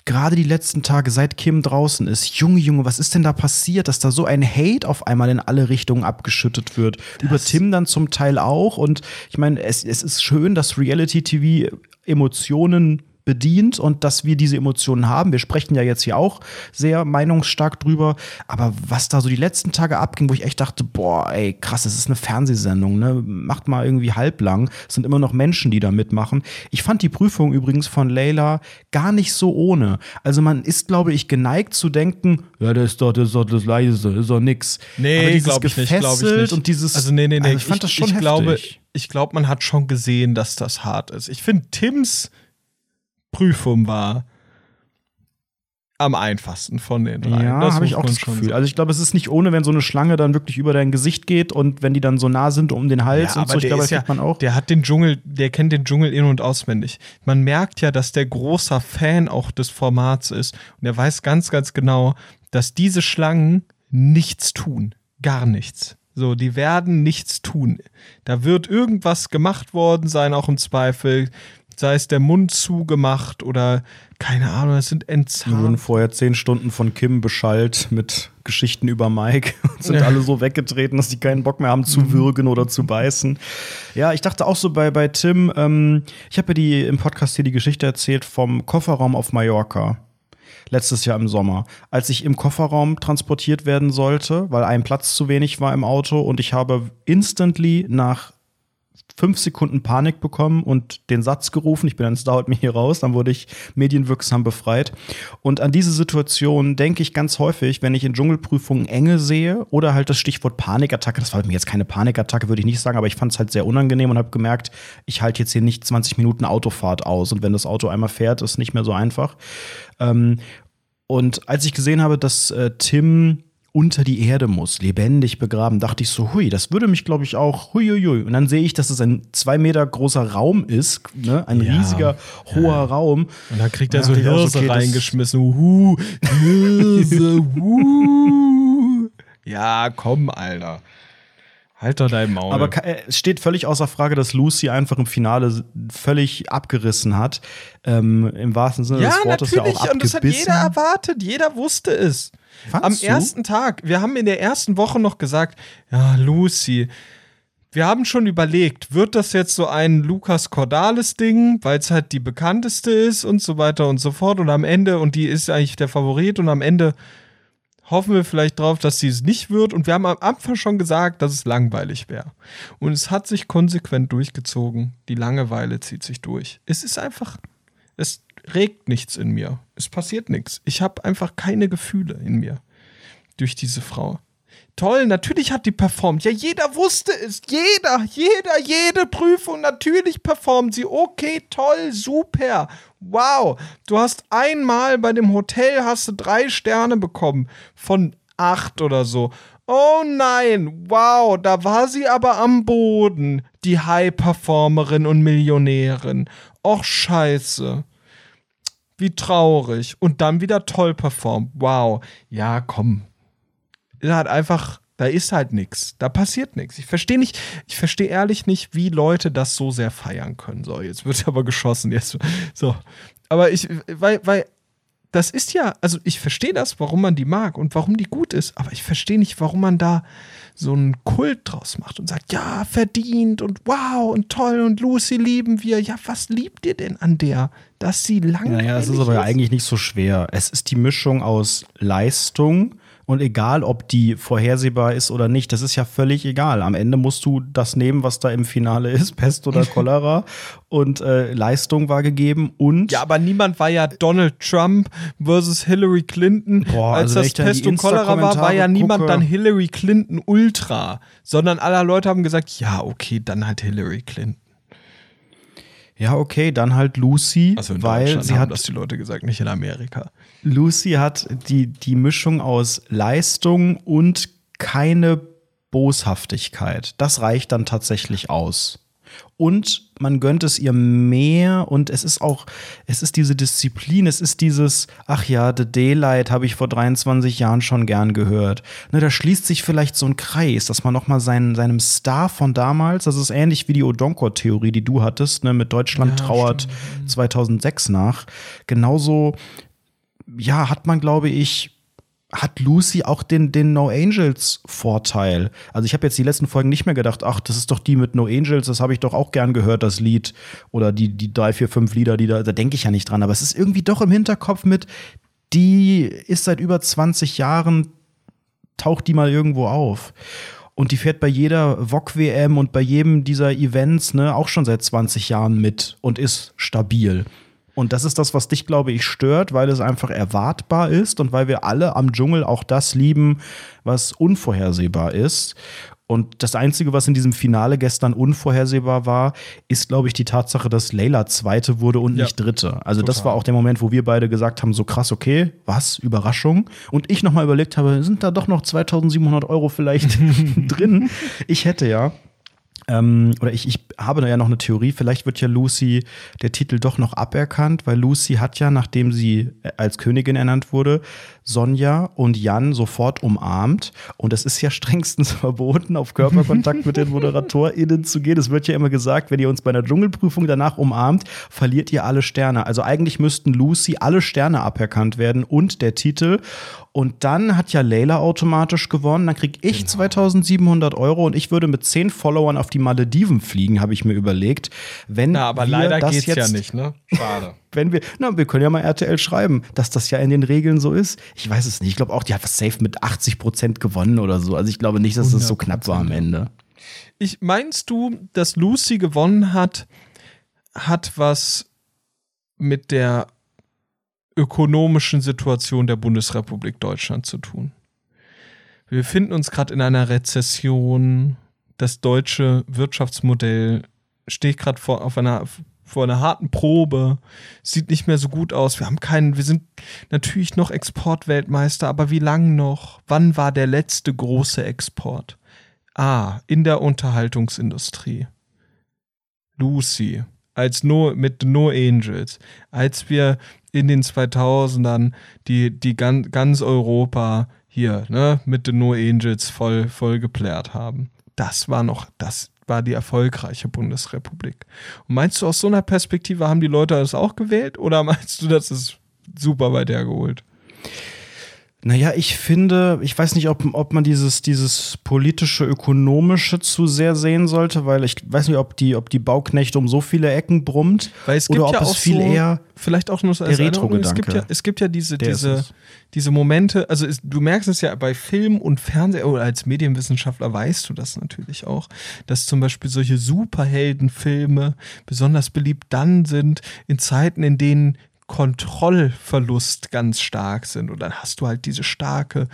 gerade die letzten Tage, seit Kim draußen ist, Junge, Junge, was ist denn da passiert, dass da so ein Hate auf einmal in alle Richtungen abgeschüttet wird? Das Über Tim dann zum Teil auch. Und ich meine, es, es ist schön, dass Reality TV Emotionen bedient und dass wir diese Emotionen haben. Wir sprechen ja jetzt hier auch sehr meinungsstark drüber. Aber was da so die letzten Tage abging, wo ich echt dachte, boah, ey, krass, das ist eine Fernsehsendung, ne? Macht mal irgendwie halblang. Es sind immer noch Menschen, die da mitmachen. Ich fand die Prüfung übrigens von Leila gar nicht so ohne. Also man ist, glaube ich, geneigt zu denken, ja, das ist doch das, ist doch das Leise, das ist doch nix. Nee, glaube ich nicht, glaube ich nicht. Und dieses, also nee, nee, nee. Also ich fand ich, das schon ich heftig. glaube, ich glaube, man hat schon gesehen, dass das hart ist. Ich finde, Tims Prüfung war am einfachsten von den drei. Ja, habe ich auch das Gefühl. Sagen. Also ich glaube, es ist nicht ohne, wenn so eine Schlange dann wirklich über dein Gesicht geht und wenn die dann so nah sind um den Hals ja, und so. Ich glaube, ja, man auch. Der hat den Dschungel, der kennt den Dschungel in- und auswendig. Man merkt ja, dass der großer Fan auch des Formats ist und er weiß ganz, ganz genau, dass diese Schlangen nichts tun. Gar nichts. So, die werden nichts tun. Da wird irgendwas gemacht worden sein, auch im Zweifel sei es der Mund zugemacht oder keine Ahnung, es sind entzahnt. Wir wurden vorher zehn Stunden von Kim beschallt mit Geschichten über Mike und sind ja. alle so weggetreten, dass die keinen Bock mehr haben zu mhm. würgen oder zu beißen. Ja, ich dachte auch so bei, bei Tim, ähm, ich habe ja die im Podcast hier die Geschichte erzählt vom Kofferraum auf Mallorca letztes Jahr im Sommer, als ich im Kofferraum transportiert werden sollte, weil ein Platz zu wenig war im Auto und ich habe instantly nach fünf Sekunden Panik bekommen und den Satz gerufen, ich bin es dauert mir hier raus, dann wurde ich medienwirksam befreit. Und an diese Situation denke ich ganz häufig, wenn ich in Dschungelprüfungen Enge sehe oder halt das Stichwort Panikattacke, das war mir jetzt keine Panikattacke, würde ich nicht sagen, aber ich fand es halt sehr unangenehm und habe gemerkt, ich halte jetzt hier nicht 20 Minuten Autofahrt aus und wenn das Auto einmal fährt, ist nicht mehr so einfach. Ähm, und als ich gesehen habe, dass äh, Tim unter die Erde muss, lebendig begraben, dachte ich so, hui, das würde mich, glaube ich, auch, hui, hui, hui. Und dann sehe ich, dass es ein zwei Meter großer Raum ist, ne? ein ja, riesiger, hoher ja. Raum. Und dann kriegt er so Hirse okay, reingeschmissen. Uhu, Hirse, uhu. Ja, komm, Alter. Halt doch dein Maul. Aber äh, es steht völlig außer Frage, dass Lucy einfach im Finale völlig abgerissen hat. Ähm, Im wahrsten Sinne ja, des Wortes natürlich. ja auch Und das hat jeder erwartet. Jeder wusste es. Fandst Am du? ersten Tag, wir haben in der ersten Woche noch gesagt, ja, Lucy, wir haben schon überlegt, wird das jetzt so ein Lukas Cordalis-Ding, weil es halt die bekannteste ist und so weiter und so fort. Und am Ende, und die ist eigentlich der Favorit, und am Ende hoffen wir vielleicht drauf, dass sie es nicht wird. Und wir haben am Anfang schon gesagt, dass es langweilig wäre. Und es hat sich konsequent durchgezogen. Die Langeweile zieht sich durch. Es ist einfach, es regt nichts in mir. Es passiert nichts. Ich habe einfach keine Gefühle in mir durch diese Frau. Toll, natürlich hat die performt. Ja, jeder wusste es. Jeder, jeder, jede Prüfung. Natürlich performt sie. Okay, toll, super. Wow. Du hast einmal bei dem Hotel hast du drei Sterne bekommen von acht oder so. Oh nein, wow, da war sie aber am Boden, die High-Performerin und Millionärin. Och scheiße. Wie traurig. Und dann wieder toll performt. Wow. Ja, komm. Er hat einfach, da ist halt nichts. Da passiert nichts. Ich verstehe nicht, ich verstehe ehrlich nicht, wie Leute das so sehr feiern können. So, jetzt wird aber geschossen. Jetzt, so. Aber ich, weil, weil, das ist ja, also ich verstehe das, warum man die mag und warum die gut ist, aber ich verstehe nicht, warum man da so einen Kult draus macht und sagt, ja, verdient und wow und toll und Lucy lieben wir. Ja, was liebt ihr denn an der? Dass sie lange. Naja, es ist aber ist? eigentlich nicht so schwer. Es ist die Mischung aus Leistung und egal, ob die vorhersehbar ist oder nicht, das ist ja völlig egal. Am Ende musst du das nehmen, was da im Finale ist, Pest oder Cholera. und äh, Leistung war gegeben und. Ja, aber niemand war ja Donald Trump versus Hillary Clinton. Boah, Als also das Pest und Cholera war, war ja niemand dann Hillary Clinton Ultra, sondern alle Leute haben gesagt, ja, okay, dann halt Hillary Clinton. Ja, okay, dann halt Lucy, also in weil sie haben hat das die Leute gesagt, nicht in Amerika. Lucy hat die, die Mischung aus Leistung und keine Boshaftigkeit. Das reicht dann tatsächlich aus und man gönnt es ihr mehr und es ist auch, es ist diese Disziplin, es ist dieses, ach ja, The Daylight habe ich vor 23 Jahren schon gern gehört. Ne, da schließt sich vielleicht so ein Kreis, dass man nochmal seinen, seinem Star von damals, das ist ähnlich wie die Odonkor-Theorie, die du hattest, ne, mit Deutschland ja, trauert stimmt. 2006 nach. Genauso, ja, hat man, glaube ich, hat Lucy auch den, den No Angels Vorteil. Also ich habe jetzt die letzten Folgen nicht mehr gedacht, ach, das ist doch die mit No Angels, das habe ich doch auch gern gehört, das Lied. Oder die, die drei, vier, fünf Lieder, die da, da denke ich ja nicht dran. Aber es ist irgendwie doch im Hinterkopf mit, die ist seit über 20 Jahren, taucht die mal irgendwo auf. Und die fährt bei jeder VOG-WM und bei jedem dieser Events ne, auch schon seit 20 Jahren mit und ist stabil. Und das ist das, was dich, glaube ich, stört, weil es einfach erwartbar ist und weil wir alle am Dschungel auch das lieben, was unvorhersehbar ist. Und das Einzige, was in diesem Finale gestern unvorhersehbar war, ist, glaube ich, die Tatsache, dass Layla Zweite wurde und ja, nicht Dritte. Also total. das war auch der Moment, wo wir beide gesagt haben, so krass, okay, was, Überraschung. Und ich nochmal überlegt habe, sind da doch noch 2700 Euro vielleicht drin? Ich hätte ja ähm, oder ich, ich habe da ja noch eine Theorie, vielleicht wird ja Lucy der Titel doch noch aberkannt, weil Lucy hat ja, nachdem sie äh, als Königin ernannt wurde, Sonja und Jan sofort umarmt. Und es ist ja strengstens verboten, auf Körperkontakt mit den ModeratorInnen zu gehen. Es wird ja immer gesagt, wenn ihr uns bei einer Dschungelprüfung danach umarmt, verliert ihr alle Sterne. Also eigentlich müssten Lucy alle Sterne aberkannt werden und der Titel. Und dann hat ja Layla automatisch gewonnen. Dann kriege ich genau. 2700 Euro und ich würde mit 10 Followern auf die Malediven fliegen, habe ich mir überlegt. Wenn na, aber leider geht's jetzt, ja nicht, ne? Schade. Wenn wir, na, wir können ja mal RTL schreiben, dass das ja in den Regeln so ist. Ich weiß es nicht. Ich glaube auch, die hat was safe mit 80 Prozent gewonnen oder so. Also ich glaube nicht, dass es das so knapp war am Ende. Ich meinst du, dass Lucy gewonnen hat, hat was mit der ökonomischen Situation der Bundesrepublik Deutschland zu tun. Wir befinden uns gerade in einer Rezession. Das deutsche Wirtschaftsmodell steht gerade vor, auf einer, vor einer harten Probe. Sieht nicht mehr so gut aus. Wir haben keinen, wir sind natürlich noch Exportweltmeister, aber wie lang noch? Wann war der letzte große Export? Ah, in der Unterhaltungsindustrie. Lucy, als No, mit No Angels, als wir in den 2000ern die, die ganz, ganz Europa hier, ne, mit den No Angels voll, voll geplärt haben. Das war noch, das war die erfolgreiche Bundesrepublik. Und meinst du, aus so einer Perspektive haben die Leute das auch gewählt oder meinst du, das ist super weit hergeholt? Naja, ich finde, ich weiß nicht, ob, ob man dieses, dieses politische, ökonomische zu sehr sehen sollte, weil ich weiß nicht, ob die, ob die Bauknechte um so viele Ecken brummt. Weil es gibt oder ob ja es auch viel so, eher vielleicht auch nur so der retro es gibt ja, es gibt ja diese, diese, diese Momente, also es, du merkst es ja bei Film und Fernsehen, oder als Medienwissenschaftler weißt du das natürlich auch, dass zum Beispiel solche Superheldenfilme besonders beliebt dann sind, in Zeiten, in denen Kontrollverlust ganz stark sind. Und dann hast du halt diese starke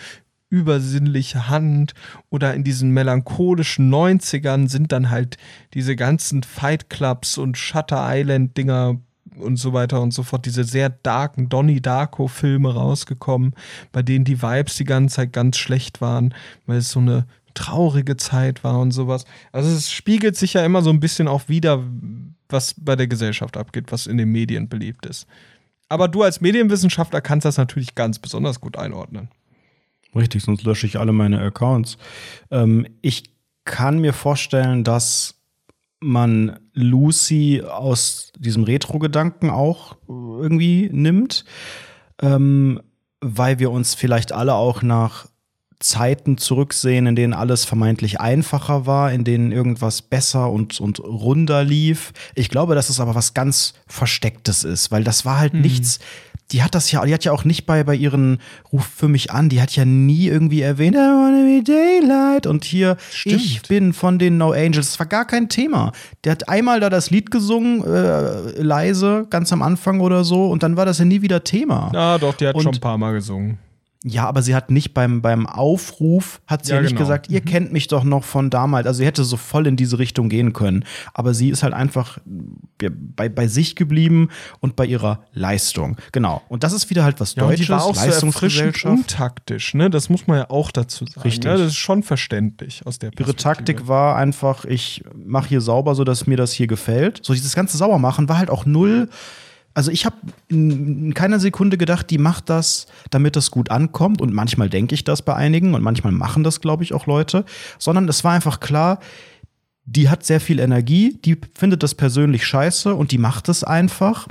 übersinnliche Hand oder in diesen melancholischen 90ern sind dann halt diese ganzen Fight Clubs und Shutter Island Dinger und so weiter und so fort, diese sehr darken Donnie Darko Filme rausgekommen, bei denen die Vibes die ganze Zeit ganz schlecht waren, weil es so eine traurige Zeit war und sowas. Also es spiegelt sich ja immer so ein bisschen auch wieder, was bei der Gesellschaft abgeht, was in den Medien beliebt ist. Aber du als Medienwissenschaftler kannst das natürlich ganz besonders gut einordnen. Richtig, sonst lösche ich alle meine Accounts. Ähm, ich kann mir vorstellen, dass man Lucy aus diesem Retro-Gedanken auch irgendwie nimmt, ähm, weil wir uns vielleicht alle auch nach Zeiten zurücksehen, in denen alles vermeintlich einfacher war, in denen irgendwas besser und, und runder lief. Ich glaube, dass es aber was ganz Verstecktes ist, weil das war halt mhm. nichts. Die hat das ja, die hat ja auch nicht bei, bei ihren Ruf für mich an, die hat ja nie irgendwie erwähnt, I wanna be daylight und hier, Stimmt. ich bin von den No Angels. Das war gar kein Thema. Der hat einmal da das Lied gesungen, äh, leise, ganz am Anfang oder so, und dann war das ja nie wieder Thema. Ah, doch, die hat und, schon ein paar Mal gesungen. Ja, aber sie hat nicht beim, beim Aufruf, hat sie ja, ja nicht genau. gesagt, ihr mhm. kennt mich doch noch von damals. Also sie hätte so voll in diese Richtung gehen können. Aber sie ist halt einfach bei, bei sich geblieben und bei ihrer Leistung. Genau. Und das ist wieder halt was ja, Deutsches, war auch Leistungsgesellschaft. So untaktisch, ne? Das muss man ja auch dazu sagen. Richtig. Ja, das ist schon verständlich aus der Ihre Taktik war einfach, ich mache hier sauber, sodass mir das hier gefällt. So dieses ganze Saubermachen war halt auch null also ich habe in keiner Sekunde gedacht, die macht das, damit das gut ankommt. Und manchmal denke ich das bei einigen und manchmal machen das, glaube ich, auch Leute. Sondern es war einfach klar, die hat sehr viel Energie, die findet das persönlich scheiße und die macht es einfach.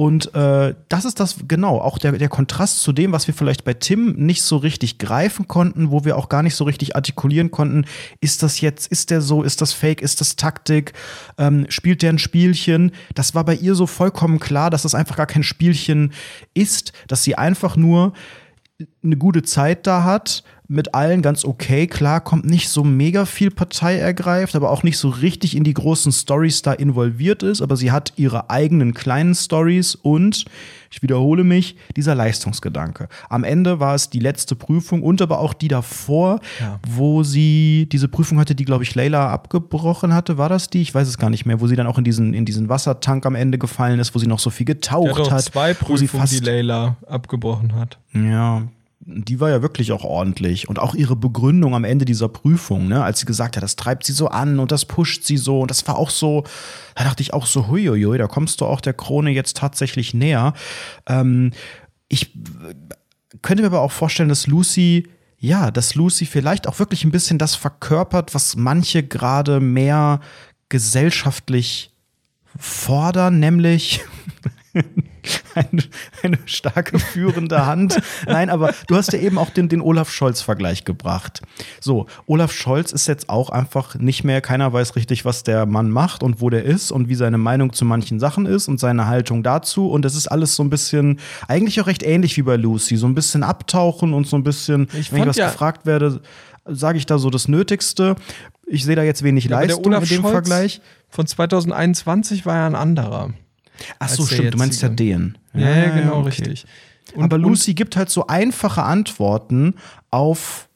Und äh, das ist das, genau, auch der, der Kontrast zu dem, was wir vielleicht bei Tim nicht so richtig greifen konnten, wo wir auch gar nicht so richtig artikulieren konnten. Ist das jetzt, ist der so, ist das Fake, ist das Taktik, ähm, spielt der ein Spielchen? Das war bei ihr so vollkommen klar, dass das einfach gar kein Spielchen ist, dass sie einfach nur eine gute Zeit da hat, mit allen ganz okay. Klar, kommt nicht so mega viel Partei ergreift, aber auch nicht so richtig in die großen Stories da involviert ist. Aber sie hat ihre eigenen kleinen Stories und, ich wiederhole mich, dieser Leistungsgedanke. Am Ende war es die letzte Prüfung und aber auch die davor, ja. wo sie diese Prüfung hatte, die, glaube ich, Leila abgebrochen hatte. War das die? Ich weiß es gar nicht mehr, wo sie dann auch in diesen, in diesen Wassertank am Ende gefallen ist, wo sie noch so viel getaucht ja, hat. Zwei Prüfungen, die Leila abgebrochen hat. Ja, die war ja wirklich auch ordentlich. Und auch ihre Begründung am Ende dieser Prüfung, ne, als sie gesagt hat, das treibt sie so an und das pusht sie so. Und das war auch so, da dachte ich auch so, huiuiui, da kommst du auch der Krone jetzt tatsächlich näher. Ähm, ich könnte mir aber auch vorstellen, dass Lucy ja, dass Lucy vielleicht auch wirklich ein bisschen das verkörpert, was manche gerade mehr gesellschaftlich fordern, nämlich eine, eine, starke führende Hand. Nein, aber du hast ja eben auch den, den Olaf Scholz-Vergleich gebracht. So, Olaf Scholz ist jetzt auch einfach nicht mehr, keiner weiß richtig, was der Mann macht und wo der ist und wie seine Meinung zu manchen Sachen ist und seine Haltung dazu. Und es ist alles so ein bisschen, eigentlich auch recht ähnlich wie bei Lucy, so ein bisschen abtauchen und so ein bisschen, ich wenn ich was ja gefragt werde, sage ich da so das Nötigste. Ich sehe da jetzt wenig ja, Leistung in dem Scholz Vergleich. Von 2021 war ja ein anderer. Ach so, stimmt, du meinst ja den. Ja, ja genau, okay. richtig. Und, Aber Lucy gibt halt so einfache Antworten auf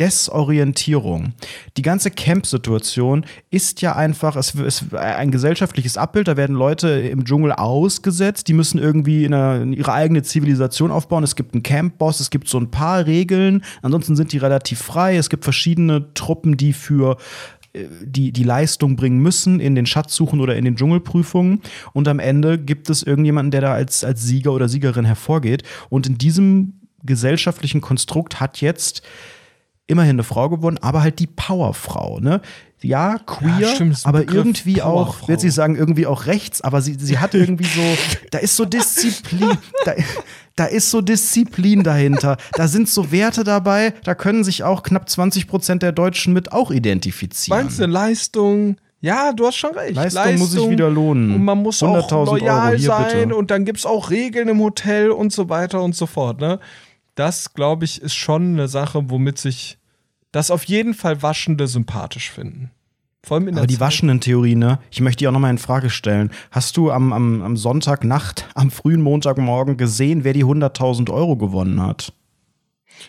Desorientierung. Die ganze Camp-Situation ist ja einfach, es ist ein gesellschaftliches Abbild, da werden Leute im Dschungel ausgesetzt, die müssen irgendwie in eine, in ihre eigene Zivilisation aufbauen. Es gibt einen Camp-Boss, es gibt so ein paar Regeln, ansonsten sind die relativ frei. Es gibt verschiedene Truppen, die für die, die Leistung bringen müssen in den Schatzsuchen oder in den Dschungelprüfungen. Und am Ende gibt es irgendjemanden, der da als, als Sieger oder Siegerin hervorgeht. Und in diesem gesellschaftlichen Konstrukt hat jetzt immerhin eine Frau gewonnen, aber halt die Powerfrau, ne? Ja, queer, ja, stimmt, aber irgendwie auch, wird sie sagen, irgendwie auch rechts, aber sie, sie hat irgendwie so, da ist so Disziplin, da, da ist so Disziplin dahinter. Da sind so Werte dabei, da können sich auch knapp 20 Prozent der Deutschen mit auch identifizieren. Meinst du Leistung? Ja, du hast schon recht. Leistung, Leistung muss sich wieder lohnen. Und man muss auch loyal Euro, sein bitte. und dann gibt es auch Regeln im Hotel und so weiter und so fort. Ne? Das, glaube ich, ist schon eine Sache, womit sich das auf jeden Fall Waschende sympathisch finden. Vor allem in der Aber die Zeit. waschenden Theorie, ne? Ich möchte die auch nochmal in Frage stellen. Hast du am, am, am Sonntagnacht, am frühen Montagmorgen gesehen, wer die 100.000 Euro gewonnen hat?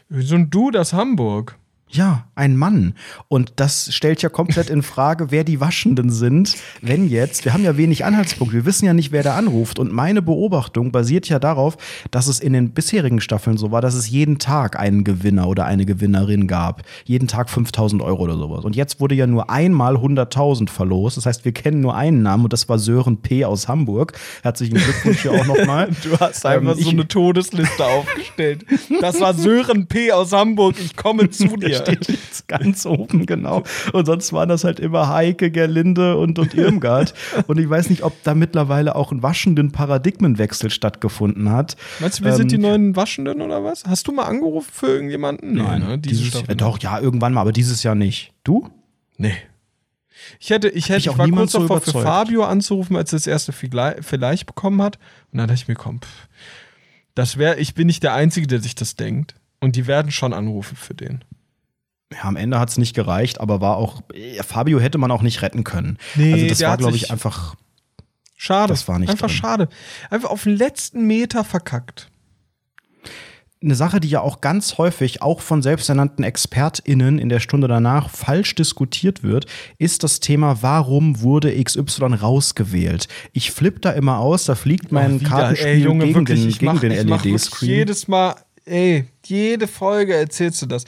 So ein Du, das Hamburg. Ja, ein Mann. Und das stellt ja komplett in Frage, wer die Waschenden sind, wenn jetzt, wir haben ja wenig Anhaltspunkte, wir wissen ja nicht, wer da anruft. Und meine Beobachtung basiert ja darauf, dass es in den bisherigen Staffeln so war, dass es jeden Tag einen Gewinner oder eine Gewinnerin gab. Jeden Tag 5000 Euro oder sowas. Und jetzt wurde ja nur einmal 100.000 verlost. Das heißt, wir kennen nur einen Namen und das war Sören P. aus Hamburg. Herzlichen Glückwunsch hier auch nochmal. Du hast einfach ähm, so eine Todesliste aufgestellt. Das war Sören P. aus Hamburg. Ich komme zu dir steht jetzt ganz oben, genau. Und sonst waren das halt immer Heike, Gerlinde und, und Irmgard. und ich weiß nicht, ob da mittlerweile auch ein waschenden Paradigmenwechsel stattgefunden hat. Meinst du, wir ähm, sind die ähm, neuen Waschenden oder was? Hast du mal angerufen für irgendjemanden? Nein, ne? dieses Jahr, doch, ja, irgendwann mal, aber dieses Jahr nicht. Du? Nee. Ich hätte, ich hätte, ich, ich war kurz davor so für Fabio anzurufen, als er das erste vielleicht bekommen hat. Und dann dachte ich mir, komm, das wäre, ich bin nicht der Einzige, der sich das denkt. Und die werden schon anrufen für den. Ja, am Ende hat es nicht gereicht, aber war auch, Fabio hätte man auch nicht retten können. Nee, also das war, glaube ich, einfach. Schade. Das war nicht Einfach drin. schade. Einfach auf den letzten Meter verkackt. Eine Sache, die ja auch ganz häufig auch von selbsternannten ExpertInnen in der Stunde danach falsch diskutiert wird, ist das Thema, warum wurde XY rausgewählt? Ich flippe da immer aus, da fliegt mein Kartenspiel ey, Junge, gegen wirklich, den, gegen den LED-Screen. Jedes Mal, ey, jede Folge erzählst du das.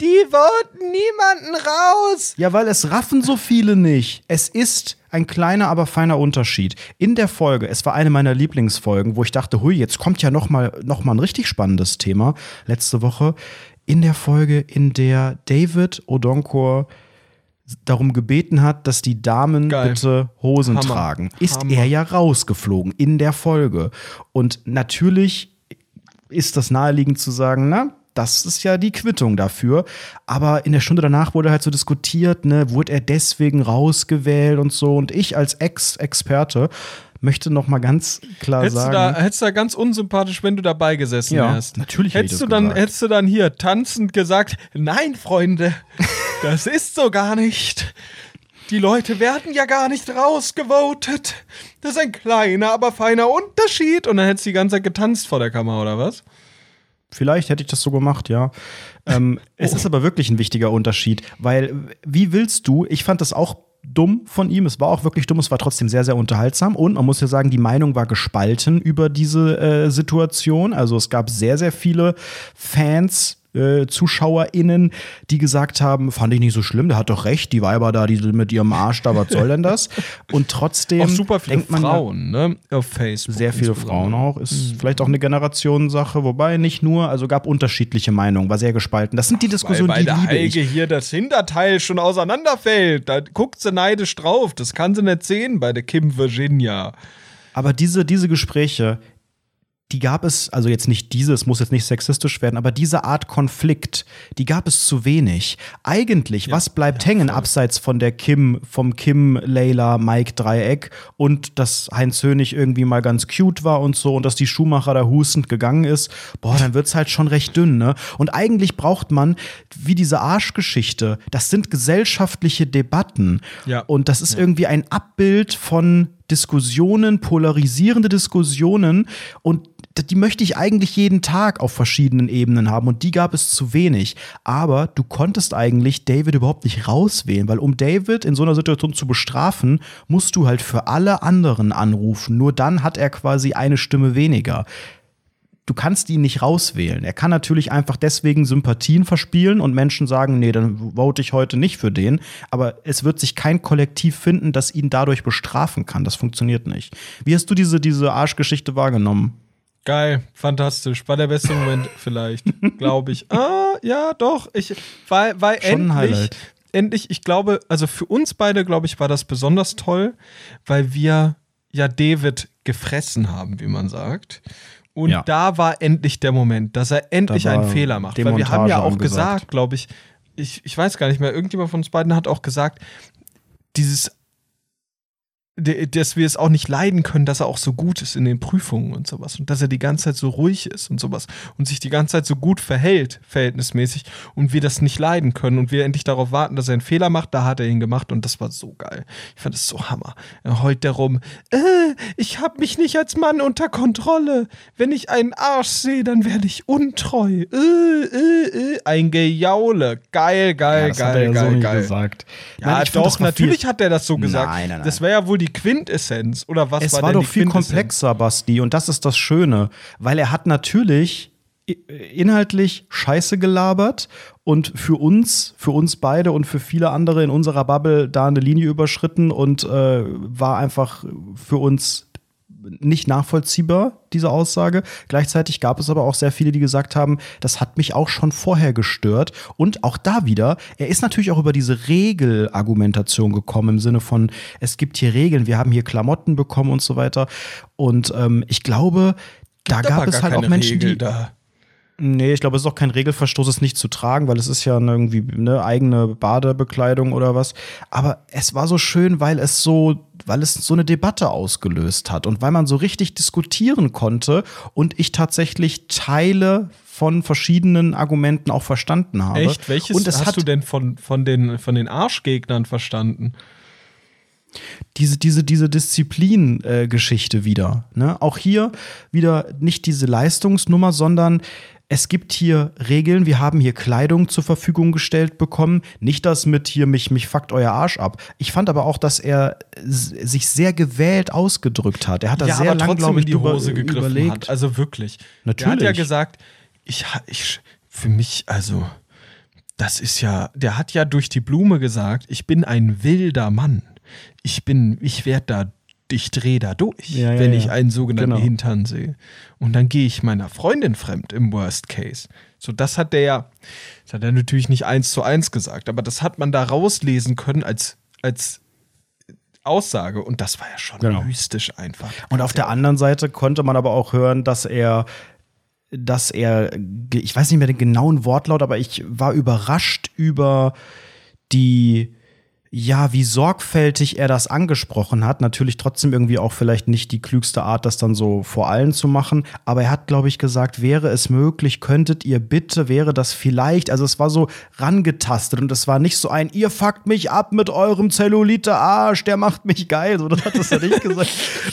Die wollten niemanden raus. Ja, weil es raffen so viele nicht. Es ist ein kleiner, aber feiner Unterschied. In der Folge, es war eine meiner Lieblingsfolgen, wo ich dachte, hui, jetzt kommt ja noch mal, noch mal ein richtig spannendes Thema. Letzte Woche in der Folge, in der David Odonkor darum gebeten hat, dass die Damen Geil. bitte Hosen Hammer. tragen, ist Hammer. er ja rausgeflogen in der Folge. Und natürlich ist das naheliegend zu sagen, na, das ist ja die Quittung dafür. Aber in der Stunde danach wurde halt so diskutiert, ne, wurde er deswegen rausgewählt und so. Und ich als Ex-Experte möchte noch mal ganz klar Hättest du, sagen, da, hättest du da ganz unsympathisch, wenn du dabei gesessen Ja, wärst. natürlich hätte ich hättest du dann gesagt. Hättest du dann hier tanzend gesagt, nein, Freunde, das ist so gar nicht. Die Leute werden ja gar nicht rausgevotet. Das ist ein kleiner, aber feiner Unterschied. Und dann hättest du die ganze Zeit getanzt vor der Kamera, oder was? Vielleicht hätte ich das so gemacht, ja. Ähm, Es ist aber wirklich ein wichtiger Unterschied, weil wie willst du, ich fand das auch dumm von ihm, es war auch wirklich dumm, es war trotzdem sehr, sehr unterhaltsam und man muss ja sagen, die Meinung war gespalten über diese äh, Situation. Also es gab sehr, sehr viele Fans, äh, ZuschauerInnen, die gesagt haben, fand ich nicht so schlimm, der hat doch recht, die Weiber da, die mit ihrem Arsch da, was soll denn das? Und trotzdem Auch super viele denkt man Frauen, ne? Auf Facebook. sehr viele. Frauen auch. Ist vielleicht auch eine Generationensache, wobei nicht nur, also gab unterschiedliche Meinungen, war sehr gespalten. Das sind die Weil, Diskussionen, weil die der liebe Heike hier das Hinterteil schon auseinanderfällt. Da guckt sie neidisch drauf. Das kann sie nicht sehen bei der Kim Virginia. Aber diese, diese Gespräche, die gab es, also jetzt nicht diese, es muss jetzt nicht sexistisch werden, aber diese Art Konflikt, die gab es zu wenig. Eigentlich, was bleibt hängen, abseits von der Kim, vom Kim, Layla, Mike Dreieck und dass Heinz Hönig irgendwie mal ganz cute war und so und dass die Schumacher da hustend gegangen ist, boah, dann wird's halt schon recht dünn, ne? Und eigentlich braucht man, wie diese Arschgeschichte, das sind gesellschaftliche Debatten. Ja. Und das ist irgendwie ein Abbild von Diskussionen, polarisierende Diskussionen und die möchte ich eigentlich jeden Tag auf verschiedenen Ebenen haben und die gab es zu wenig. Aber du konntest eigentlich David überhaupt nicht rauswählen, weil um David in so einer Situation zu bestrafen, musst du halt für alle anderen anrufen. Nur dann hat er quasi eine Stimme weniger du kannst ihn nicht rauswählen. Er kann natürlich einfach deswegen Sympathien verspielen und Menschen sagen, nee, dann vote ich heute nicht für den. Aber es wird sich kein Kollektiv finden, das ihn dadurch bestrafen kann. Das funktioniert nicht. Wie hast du diese, diese Arschgeschichte wahrgenommen? Geil, fantastisch. War der beste Moment vielleicht, glaube ich. Ah, ja, doch. Ich, weil, weil Schon endlich, endlich, ich glaube, also für uns beide, glaube ich, war das besonders toll, weil wir ja David gefressen haben, wie man sagt. Und Ja. da war endlich der Moment, dass er endlich einen Fehler macht. Weil wir haben ja auch angesagt. gesagt, glaube ich, ich, ich weiß gar nicht mehr, irgendjemand von uns beiden hat auch gesagt, dieses dass wir es auch nicht leiden können, dass er auch so gut ist in den Prüfungen und sowas und dass er die ganze Zeit so ruhig ist und sowas und sich die ganze Zeit so gut verhält, verhältnismäßig und wir das nicht leiden können und wir endlich darauf warten, dass er einen Fehler macht, da hat er ihn gemacht und das war so geil. Ich fand es so hammer. Er heult darum, äh, ich habe mich nicht als Mann unter Kontrolle. Wenn ich einen Arsch sehe, dann werde ich untreu. Äh, äh, äh. Ein Gejaule. Geil, geil, das hat geil, er ja geil, so geil. gesagt. Ja, ich doch, das war viel- natürlich hat er das so gesagt. Nein, nein, nein. Das wäre ja wohl die Quintessenz. Oder was es war, war, denn doch die viel komplexer, Basti, und das ist das Schöne, weil er hat natürlich inhaltlich Scheiße gelabert und für uns, für uns beide und für viele andere in unserer Bubble da eine Linie überschritten und äh, war einfach für uns nicht nachvollziehbar, diese Aussage. Gleichzeitig gab es aber auch sehr viele, die gesagt haben, das hat mich auch schon vorher gestört. Und auch da wieder, er ist natürlich auch über diese Regelargumentation gekommen, im Sinne von, es gibt hier Regeln, wir haben hier Klamotten bekommen und so weiter. Und ähm, ich glaube, da gab es halt auch Menschen, Regel die. da. Nee, ich glaube, es ist auch kein Regelverstoß, es nicht zu tragen, weil es ist ja eine irgendwie eine eigene Badebekleidung oder was. Aber es war so schön, weil es so, weil es so eine Debatte ausgelöst hat und weil man so richtig diskutieren konnte und ich tatsächlich Teile von verschiedenen Argumenten auch verstanden habe. Echt? Welches und hast du denn von, von, den, von den Arschgegnern verstanden? diese, diese, diese Disziplin-Geschichte wieder. Ne? Auch hier wieder nicht diese Leistungsnummer, sondern es gibt hier Regeln, wir haben hier Kleidung zur Verfügung gestellt bekommen. Nicht das mit hier, mich, mich fuckt euer Arsch ab. Ich fand aber auch, dass er sich sehr gewählt ausgedrückt hat. Er hat da ja, sehr aber lang, glaube ich, in die Hose gegriffen überlegt. hat. Also wirklich. Natürlich. Er hat ja gesagt, ich, ich, für mich, also, das ist ja, der hat ja durch die Blume gesagt, ich bin ein wilder Mann. Ich bin, ich werde da ich drehe da durch, Ja, ja, wenn ich einen sogenannten Genau. Hintern sehe. Und dann gehe ich meiner Freundin fremd im Worst Case. So, das hat der ja, das hat er natürlich nicht eins zu eins gesagt, aber das hat man da rauslesen können als, als Aussage. Und das war ja schon Genau. mystisch einfach. Und auf der anderen Seite konnte man aber auch hören, dass er, dass er, ich weiß nicht mehr den genauen Wortlaut, aber ich war überrascht über die, ja, wie sorgfältig er das angesprochen hat. Natürlich trotzdem irgendwie auch vielleicht nicht die klügste Art, das dann so vor allen zu machen. Aber er hat, glaube ich, gesagt, wäre es möglich, könntet ihr bitte, wäre das vielleicht. Also es war so rangetastet und es war nicht so ein, ihr fuckt mich ab mit eurem Zellulite-Arsch, der macht mich geil. So, das hat es ja nicht gesagt.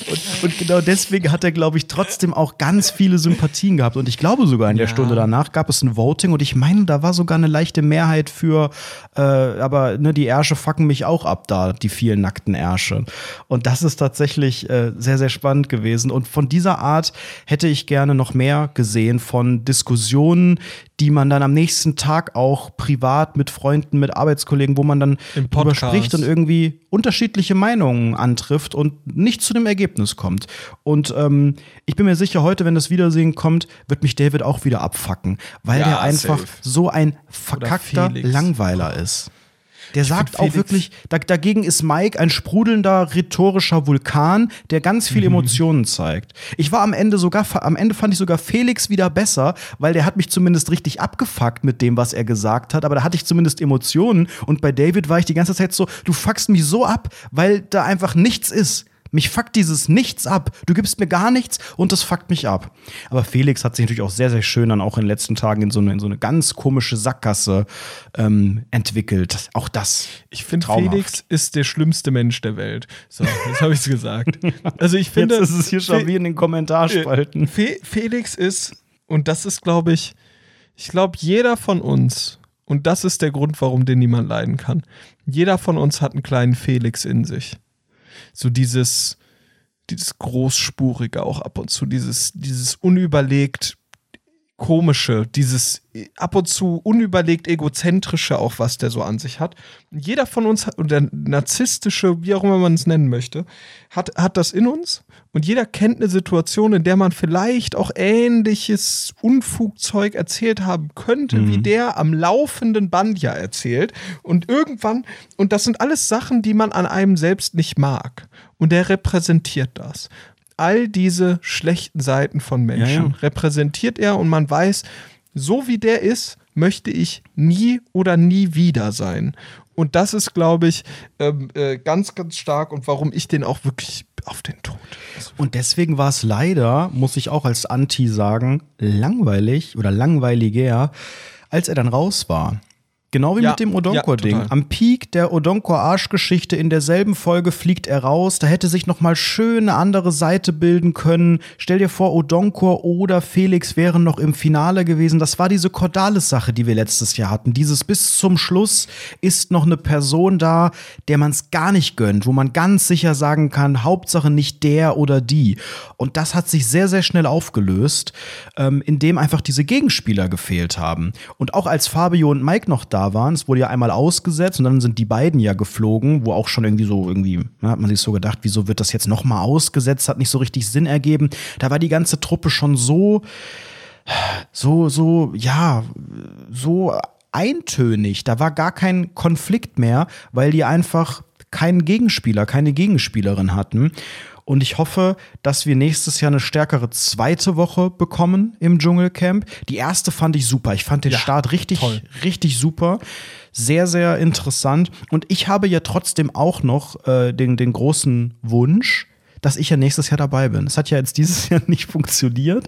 Und, und genau deswegen hat er, glaube ich, trotzdem auch ganz viele Sympathien gehabt. Und ich glaube sogar in der Ja. Stunde danach gab es ein Voting und ich meine, da war sogar eine leichte Mehrheit für, äh, aber ne, die Ärsche fucken mich auch ab da, die vielen nackten Ärsche. Und das ist tatsächlich äh, sehr, sehr spannend gewesen. Und von dieser Art hätte ich gerne noch mehr gesehen von Diskussionen, die man dann am nächsten Tag auch privat mit Freunden, mit Arbeitskollegen, wo man dann drüber spricht und irgendwie unterschiedliche Meinungen antrifft und nicht zu dem Ergebnis kommt. Und ähm, ich bin mir sicher, heute, wenn das Wiedersehen kommt, wird mich David auch wieder abfacken, weil Ja, der einfach safe. so ein verkackter. Langweiler ist. Der sagt find auch wirklich, da, dagegen ist Mike ein sprudelnder rhetorischer Vulkan, der ganz viele Mhm. Emotionen zeigt. Ich war am Ende sogar, am Ende fand ich sogar Felix wieder besser, weil der hat mich zumindest richtig abgefuckt mit dem, was er gesagt hat, aber da hatte ich zumindest Emotionen und bei David war ich die ganze Zeit so, du fuckst mich so ab, weil da einfach nichts ist. Mich fuckt dieses Nichts ab. Du gibst mir gar nichts und das fuckt mich ab. Aber Felix hat sich natürlich auch sehr, sehr schön dann auch in den letzten Tagen in so eine, in so eine ganz komische Sackgasse ähm, entwickelt. Auch das. Ich finde. Felix ist der schlimmste Mensch der Welt. So, jetzt habe ich es gesagt. Also ich finde, Jetzt ist es hier schon wie in den Kommentarspalten. Fe Felix ist, und das ist, glaube ich, ich glaube, jeder von uns, und das ist der Grund, warum den niemand leiden kann, jeder von uns hat einen kleinen Felix in sich. So dieses, dieses Großspurige auch ab und zu, dieses, dieses unüberlegt komische, dieses ab und zu unüberlegt egozentrische auch, was der so an sich hat. Jeder von uns oder narzisstische, wie auch immer man es nennen möchte, hat, hat das in uns und jeder kennt eine Situation, in der man vielleicht auch ähnliches Unfugzeug erzählt haben könnte, wie der am laufenden Band ja erzählt und irgendwann, und das sind alles Sachen, die man an einem selbst nicht mag und der repräsentiert das all diese schlechten Seiten von Menschen Ja, ja. repräsentiert er und man weiß, so wie der ist, möchte ich nie oder nie wieder sein. Und das ist, glaube ich, ähm, äh, ganz, ganz stark und warum ich den auch wirklich auf den Tod. Und deswegen war es leider, muss ich auch als Anti sagen, langweilig oder langweiliger, als er dann raus war. Genau wie Ja, mit dem Odonkor-Ding. ja. Am Peak der Odonkor-Arschgeschichte in derselben Folge fliegt er raus. Da hätte sich noch mal schön eine andere Seite bilden können. Stell dir vor, Odonkor oder Felix wären noch im Finale gewesen. Das war diese Cordalis-Sache, die wir letztes Jahr hatten. Dieses bis zum Schluss ist noch eine Person da, der man es gar nicht gönnt, wo man ganz sicher sagen kann, Hauptsache nicht der oder die. Und das hat sich sehr, sehr schnell aufgelöst, ähm, indem einfach diese Gegenspieler gefehlt haben. Und auch als Fabio und Mike noch da waren, es wurde ja einmal ausgesetzt und dann sind die beiden ja geflogen, wo auch schon irgendwie so, irgendwie, ne, hat man sich so gedacht, wieso wird das jetzt noch mal ausgesetzt, hat nicht so richtig Sinn ergeben. Da war die ganze Truppe schon so, so, so, ja, so eintönig. Da war gar kein Konflikt mehr, weil die einfach keinen Gegenspieler, keine Gegenspielerin hatten. Und ich hoffe, dass wir nächstes Jahr eine stärkere zweite Woche bekommen im Dschungelcamp. Die erste fand ich super. Ich fand den Ja, Start richtig, toll. richtig super. Sehr, sehr interessant. Und ich habe ja trotzdem auch noch äh, den, den großen Wunsch, dass ich ja nächstes Jahr dabei bin. Es hat ja jetzt dieses Jahr nicht funktioniert.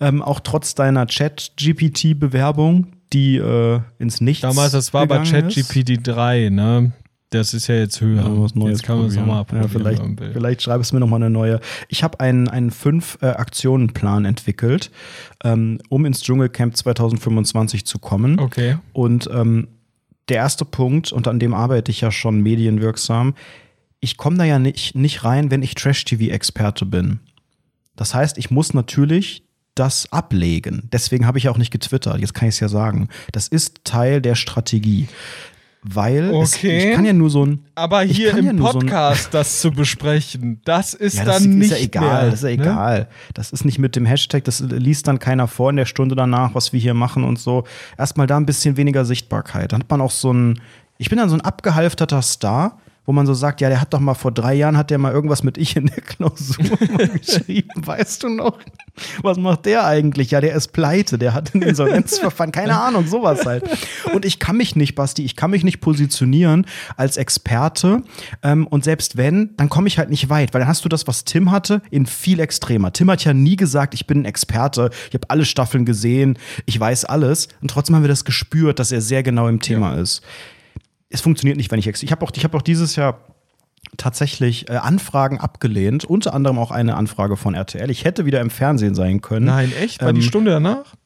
Ähm, auch trotz deiner Chat-GPT-Bewerbung, die äh, ins Nichts damals, das war bei. ChatGPT 3, ne? Das ist ja jetzt höher. Ja, was Neues jetzt kann man es probieren. nochmal ja, probieren. vielleicht, man will. vielleicht schreibst du mir nochmal eine neue. Ich habe einen, einen Fünf-Aktionen-Plan entwickelt, ähm, um ins Dschungelcamp 2025 zu kommen. Okay. Und ähm, der erste Punkt, und an dem arbeite ich ja schon medienwirksam, ich komme da ja nicht, nicht rein, wenn ich Trash-TV-Experte bin. Das heißt, ich muss natürlich das ablegen. Deswegen habe ich ja auch nicht getwittert. Jetzt kann ich es ja sagen. Das ist Teil der Strategie. Weil Okay. es, ich kann ja nur so ein. Aber hier kann ja im nur so Podcast das zu besprechen, das ist Ja, dann das nicht ist ja egal, mehr, das ist ja ne? egal. Das ist nicht mit dem Hashtag, das liest dann keiner vor in der Stunde danach, was wir hier machen und so. Erstmal da ein bisschen weniger Sichtbarkeit. Dann hat man auch so ein, ich bin dann so ein abgehalfterter Star, wo man so sagt, ja, der hat doch mal vor drei Jahren, hat der mal irgendwas mit ich in der Klausur geschrieben, weißt du noch? Was macht der eigentlich? Ja, der ist pleite, der hat ein Insolvenzverfahren, keine Ahnung, sowas halt. Und ich kann mich nicht, Basti, ich kann mich nicht positionieren als Experte. Ähm, und selbst wenn, dann komme ich halt nicht weit, weil dann hast du das, was Tim hatte, in viel extremer. Tim hat ja nie gesagt, ich bin ein Experte, ich habe alle Staffeln gesehen, ich weiß alles. Und trotzdem haben wir das gespürt, dass er sehr genau im Thema ist. Es funktioniert nicht, wenn ich ex Ich habe auch, ich hab auch dieses Jahr tatsächlich äh, Anfragen abgelehnt, unter anderem auch eine Anfrage von RTL. Ich hätte wieder im Fernsehen sein können Nein, echt? War Ähm, die Stunde danach?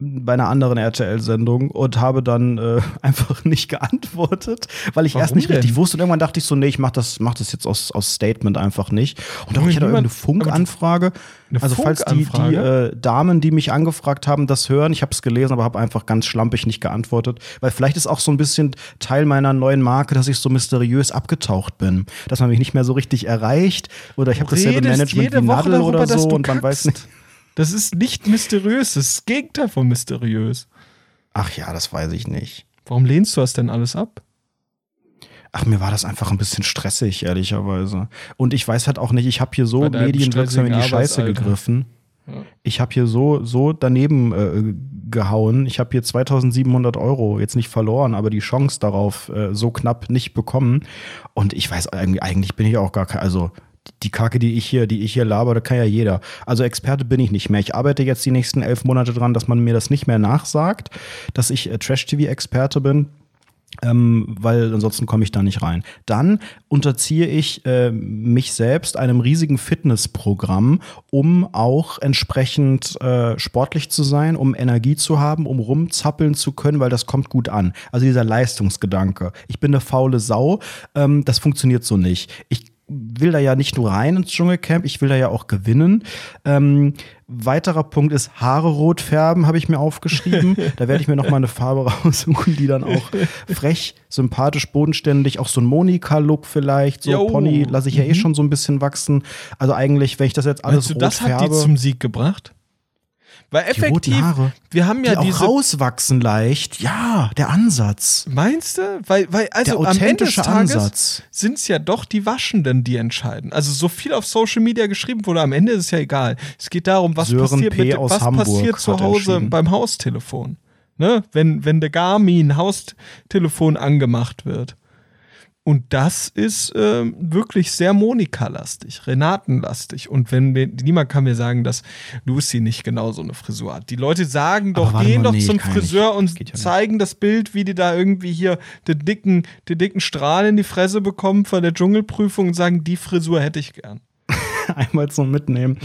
Bei einer anderen RTL-Sendung und habe dann äh, einfach nicht geantwortet, weil ich Warum erst nicht denn? richtig wusste und irgendwann dachte ich so, nee, ich mach das, mach das jetzt aus, aus Statement einfach nicht. Und Junge, ich hatte irgendeine Funkanfrage. Eine Also falls die, die äh, Damen, die mich angefragt haben, das hören, ich habe es gelesen, aber habe einfach ganz schlampig nicht geantwortet, weil vielleicht ist auch so ein bisschen Teil meiner neuen Marke, dass ich so mysteriös abgetaucht bin, dass man mich nicht mehr so richtig erreicht oder ich habe dasselbe Management wie Nadel oder so und man weiß nicht. Das ist nicht mysteriös, das ist das Gegenteil von mysteriös. Ach ja, das weiß ich nicht. Warum lehnst du das denn alles ab? Ach, mir war das einfach ein bisschen stressig, ehrlicherweise. Und ich weiß halt auch nicht, ich habe hier so medienwirksam in die Scheiße gegriffen. Ja. Ich habe hier so, so daneben äh, gehauen. Ich habe hier 2700 Euro jetzt nicht verloren, aber die Chance darauf äh, so knapp nicht bekommen. Und ich weiß eigentlich, eigentlich bin ich auch gar kein, also die Kacke, die ich hier, die ich hier laber, das kann ja jeder. Also Experte bin ich nicht mehr. Ich arbeite jetzt die nächsten elf Monate dran, dass man mir das nicht mehr nachsagt, dass ich äh, Trash-TV-Experte bin ähm, weil ansonsten komme ich da nicht rein. Dann unterziehe ich äh, mich selbst einem riesigen Fitnessprogramm, um auch entsprechend äh, sportlich zu sein, um Energie zu haben, um rumzappeln zu können, weil das kommt gut an. Also dieser Leistungsgedanke. Ich bin eine faule Sau, ähm, das funktioniert so nicht. Ich will da ja nicht nur rein ins Dschungelcamp, ich will da ja auch gewinnen. Ähm, weiterer Punkt ist Haare rot färben, habe ich mir aufgeschrieben. da werde ich mir noch mal eine Farbe raussuchen, die dann auch frech, sympathisch, bodenständig, auch so ein Monika-Look vielleicht, so Jo. Pony lasse ich ja eh schon so ein bisschen wachsen. Also eigentlich, wenn ich das jetzt alles Meinst du, rot das hat färbe, die zum Sieg gebracht? Weil die effektiv, Haare, wir haben die ja auch diese. rauswachsen leicht. Ja, der Ansatz. Meinst du? Weil, weil also Der am Ende des authentische Tages sind es ja doch die Waschenden, die entscheiden. Also so viel auf Social Media geschrieben wurde, am Ende ist es ja egal. Es geht darum, was Sören passiert, mit, was Hamburg passiert zu Hause beim Haustelefon. Ne? Wenn, wenn der Garmin Haustelefon angemacht wird. Und das ist ähm, wirklich sehr Monika-lastig, Renaten-lastig. Und wenn wir, niemand kann mir sagen, dass Lucy nicht genau so eine Frisur hat. Die Leute sagen doch, gehen mal, doch nee, zum kann ja Friseur nicht. und zeigen das Bild, wie die da irgendwie hier den dicken, den dicken Strahl in die Fresse bekommen vor der Dschungelprüfung und sagen, die Frisur hätte ich gern. einmal so mitnehmen.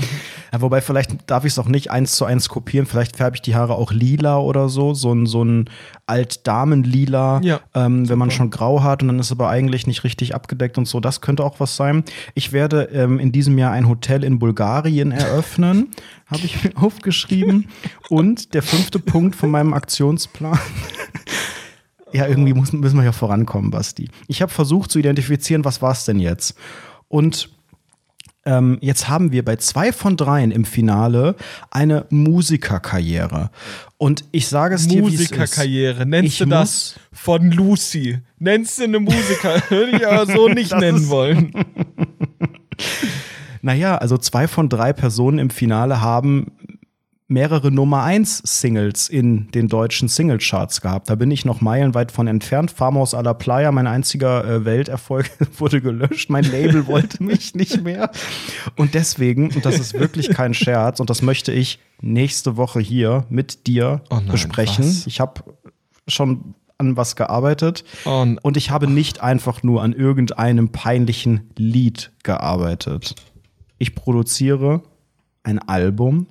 Ja, wobei, vielleicht darf ich es auch nicht eins zu eins kopieren. Vielleicht färbe ich die Haare auch lila oder so. So ein, so ein Altdamen-Lila, Ja, ähm, wenn man schon grau hat und dann ist aber eigentlich nicht richtig abgedeckt und so. Das könnte auch was sein. Ich werde ähm, in diesem Jahr ein Hotel in Bulgarien eröffnen. Habe ich mir aufgeschrieben. Und der fünfte Punkt von meinem Aktionsplan. Ja, irgendwie muss, müssen wir ja vorankommen, Basti. Ich habe versucht zu identifizieren, was war es denn jetzt? Und ähm, jetzt haben wir bei zwei von dreien im Finale eine Musikerkarriere. Und ich sage es dir, wie es ist. Musikerkarriere, nennst Ich du das von Lucy? Nennst du eine Musiker? Würde ich aber so nicht Das nennen wollen. Naja, also zwei von drei Personen im Finale haben mehrere Nummer 1 Singles in den deutschen Singlecharts gehabt. Da bin ich noch meilenweit von entfernt. Farmhaus a la Playa, mein einziger äh, Welterfolg, wurde gelöscht. Mein Label wollte mich nicht mehr. Und deswegen, und das ist wirklich kein Scherz, und das möchte ich nächste Woche hier mit dir Oh nein, besprechen. was? Ich habe schon an was gearbeitet. Und Und ich habe nicht einfach nur an irgendeinem peinlichen Lied gearbeitet. Ich produziere ein Album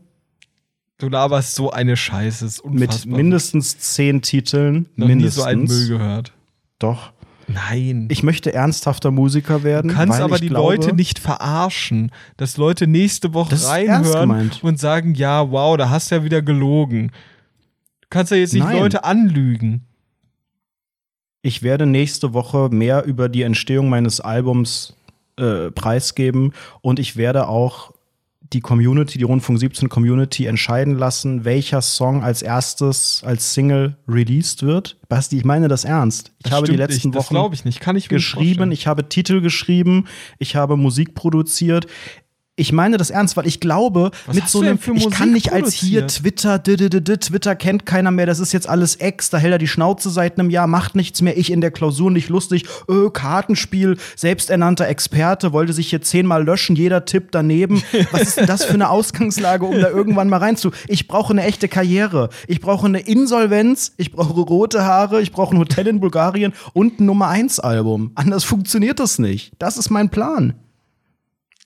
du laberst so eine Scheiße. Ist mit unfassbar. mindestens zehn Titeln. noch nie mindestens. so einen Müll gehört. Doch. Nein. Ich möchte ernsthafter Musiker werden. Du kannst aber die glaube, Leute nicht verarschen, dass Leute nächste Woche reinhören und sagen, ja, wow, da hast du ja wieder gelogen. Du kannst ja jetzt nicht Nein. Leute anlügen. Ich werde nächste Woche mehr über die Entstehung meines Albums äh, preisgeben und ich werde auch die Community, die Rundfunk 17 Community entscheiden lassen, welcher Song als erstes als Single released wird. Basti, ich meine das ernst. Ich Das habe die letzten nicht, Wochen ich nicht. Kann ich geschrieben, ich habe Titel geschrieben, ich habe Musik produziert. Ich meine das ernst, weil ich glaube, Was mit so einem, ich kann nicht als hier? Twitter, -d -d -d, Twitter kennt keiner mehr, das ist jetzt alles Ex, da hält er die Schnauze seit einem Jahr, macht nichts mehr, ich in der Klausur nicht lustig, öh, Kartenspiel, selbsternannter Experte, wollte sich hier zehnmal löschen, jeder Tipp daneben. Was ist denn das für eine Ausgangslage, um da irgendwann mal reinzu? Ich brauche eine echte Karriere. Ich brauche eine Insolvenz, ich brauche rote Haare, ich brauche ein Hotel in Bulgarien und ein Nummer 1 Album. Anders funktioniert das nicht. Das ist mein Plan.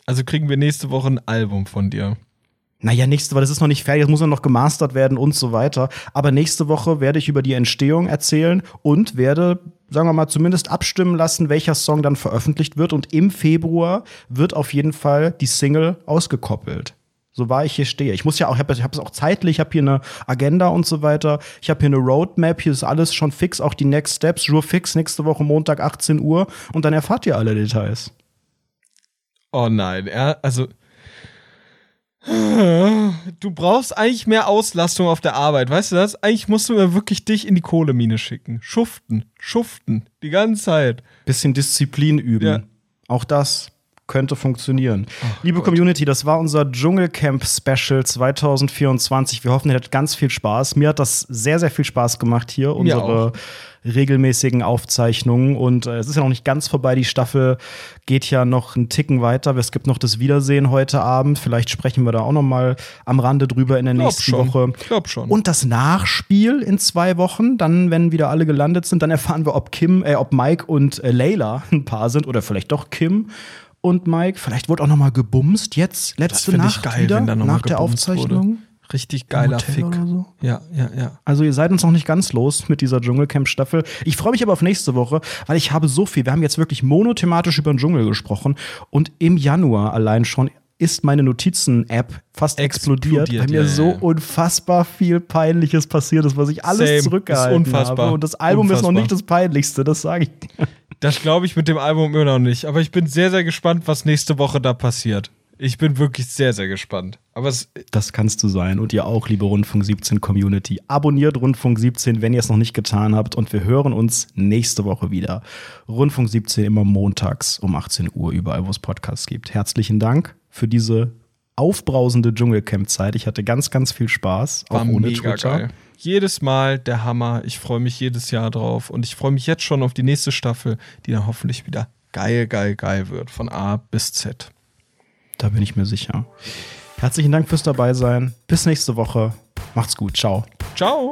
Also kriegen wir nächste Woche ein Album von dir. Naja, nächste Woche, das ist noch nicht fertig, das muss noch gemastert werden und so weiter. Aber nächste Woche werde ich über die Entstehung erzählen und werde, sagen wir mal, zumindest abstimmen lassen, welcher Song dann veröffentlicht wird. Und im Februar wird auf jeden Fall die Single ausgekoppelt. So war ich hier stehe. Ich muss ja auch, ich habe es auch zeitlich, ich habe hier eine Agenda und so weiter. Ich habe hier eine Roadmap, hier ist alles schon fix, auch die Next Steps, Jour fix, nächste Woche Montag 18 Uhr. Und dann erfahrt ihr alle Details. Oh nein, er, also. Du brauchst eigentlich mehr Auslastung auf der Arbeit, weißt du das? Eigentlich musst du mir wirklich dich in die Kohlemine schicken. Schuften, schuften, die ganze Zeit. bisschen Disziplin üben. Ja. Auch das könnte funktionieren. Liebe Gott. Community, das war unser Dschungelcamp Special 2024. Wir hoffen, ihr hattet ganz viel Spaß. Mir hat das sehr, sehr viel Spaß gemacht hier, unsere auch. Regelmäßigen Aufzeichnungen. Und äh, es ist ja noch nicht ganz vorbei. Die Staffel geht ja noch einen Ticken weiter. Es gibt noch das Wiedersehen heute Abend. Vielleicht sprechen wir da auch noch mal am Rande drüber in der Glaub nächsten schon. Woche. Ich glaub schon. Und das Nachspiel in zwei Wochen, dann, wenn wieder alle gelandet sind, dann erfahren wir, ob Kim, äh, ob Mike und äh, Layla ein Paar sind oder vielleicht doch Kim und Mike. Vielleicht wurde auch noch mal gebumst jetzt letzte Nacht geil, wieder nach der Aufzeichnung. wurde. Richtig geiler Hotel Fick. so? Ja, ja, ja. Also ihr seid uns noch nicht ganz los mit dieser Dschungelcamp-Staffel. Ich freue mich aber auf nächste Woche, weil ich habe so viel. Wir haben jetzt wirklich monothematisch über den Dschungel gesprochen und im Januar allein schon ist meine Notizen-App fast explodiert, Explodiert, weil mir ja, so ja. unfassbar viel Peinliches passiert ist, was ich alles Same. zurückgehalten Ist unfassbar. habe. Und das Album ist noch Unfassbar. nicht das Peinlichste, das sage ich. Das glaube ich mit dem Album immer noch nicht. Aber ich bin sehr, sehr gespannt, was nächste Woche da passiert. Ich bin wirklich sehr, sehr gespannt. Aber Das kannst du sein. Und ihr auch, liebe Rundfunk 17 Community. Abonniert Rundfunk 17, wenn ihr es noch nicht getan habt. Und wir hören uns nächste Woche wieder. Rundfunk 17 immer montags um 18 Uhr, überall, wo es Podcasts gibt. Herzlichen Dank für diese aufbrausende Dschungelcamp-Zeit. Ich hatte ganz, ganz viel Spaß. Auch war ohne mega Twitter. geil. Jedes Mal der Hammer. Ich freue mich jedes Jahr drauf. Und ich freue mich jetzt schon auf die nächste Staffel, die dann hoffentlich wieder geil, geil, geil wird. Von A bis Z. Da bin ich mir sicher. Herzlichen Dank fürs Dabeisein. Bis nächste Woche. Macht's gut. Ciao. Ciao.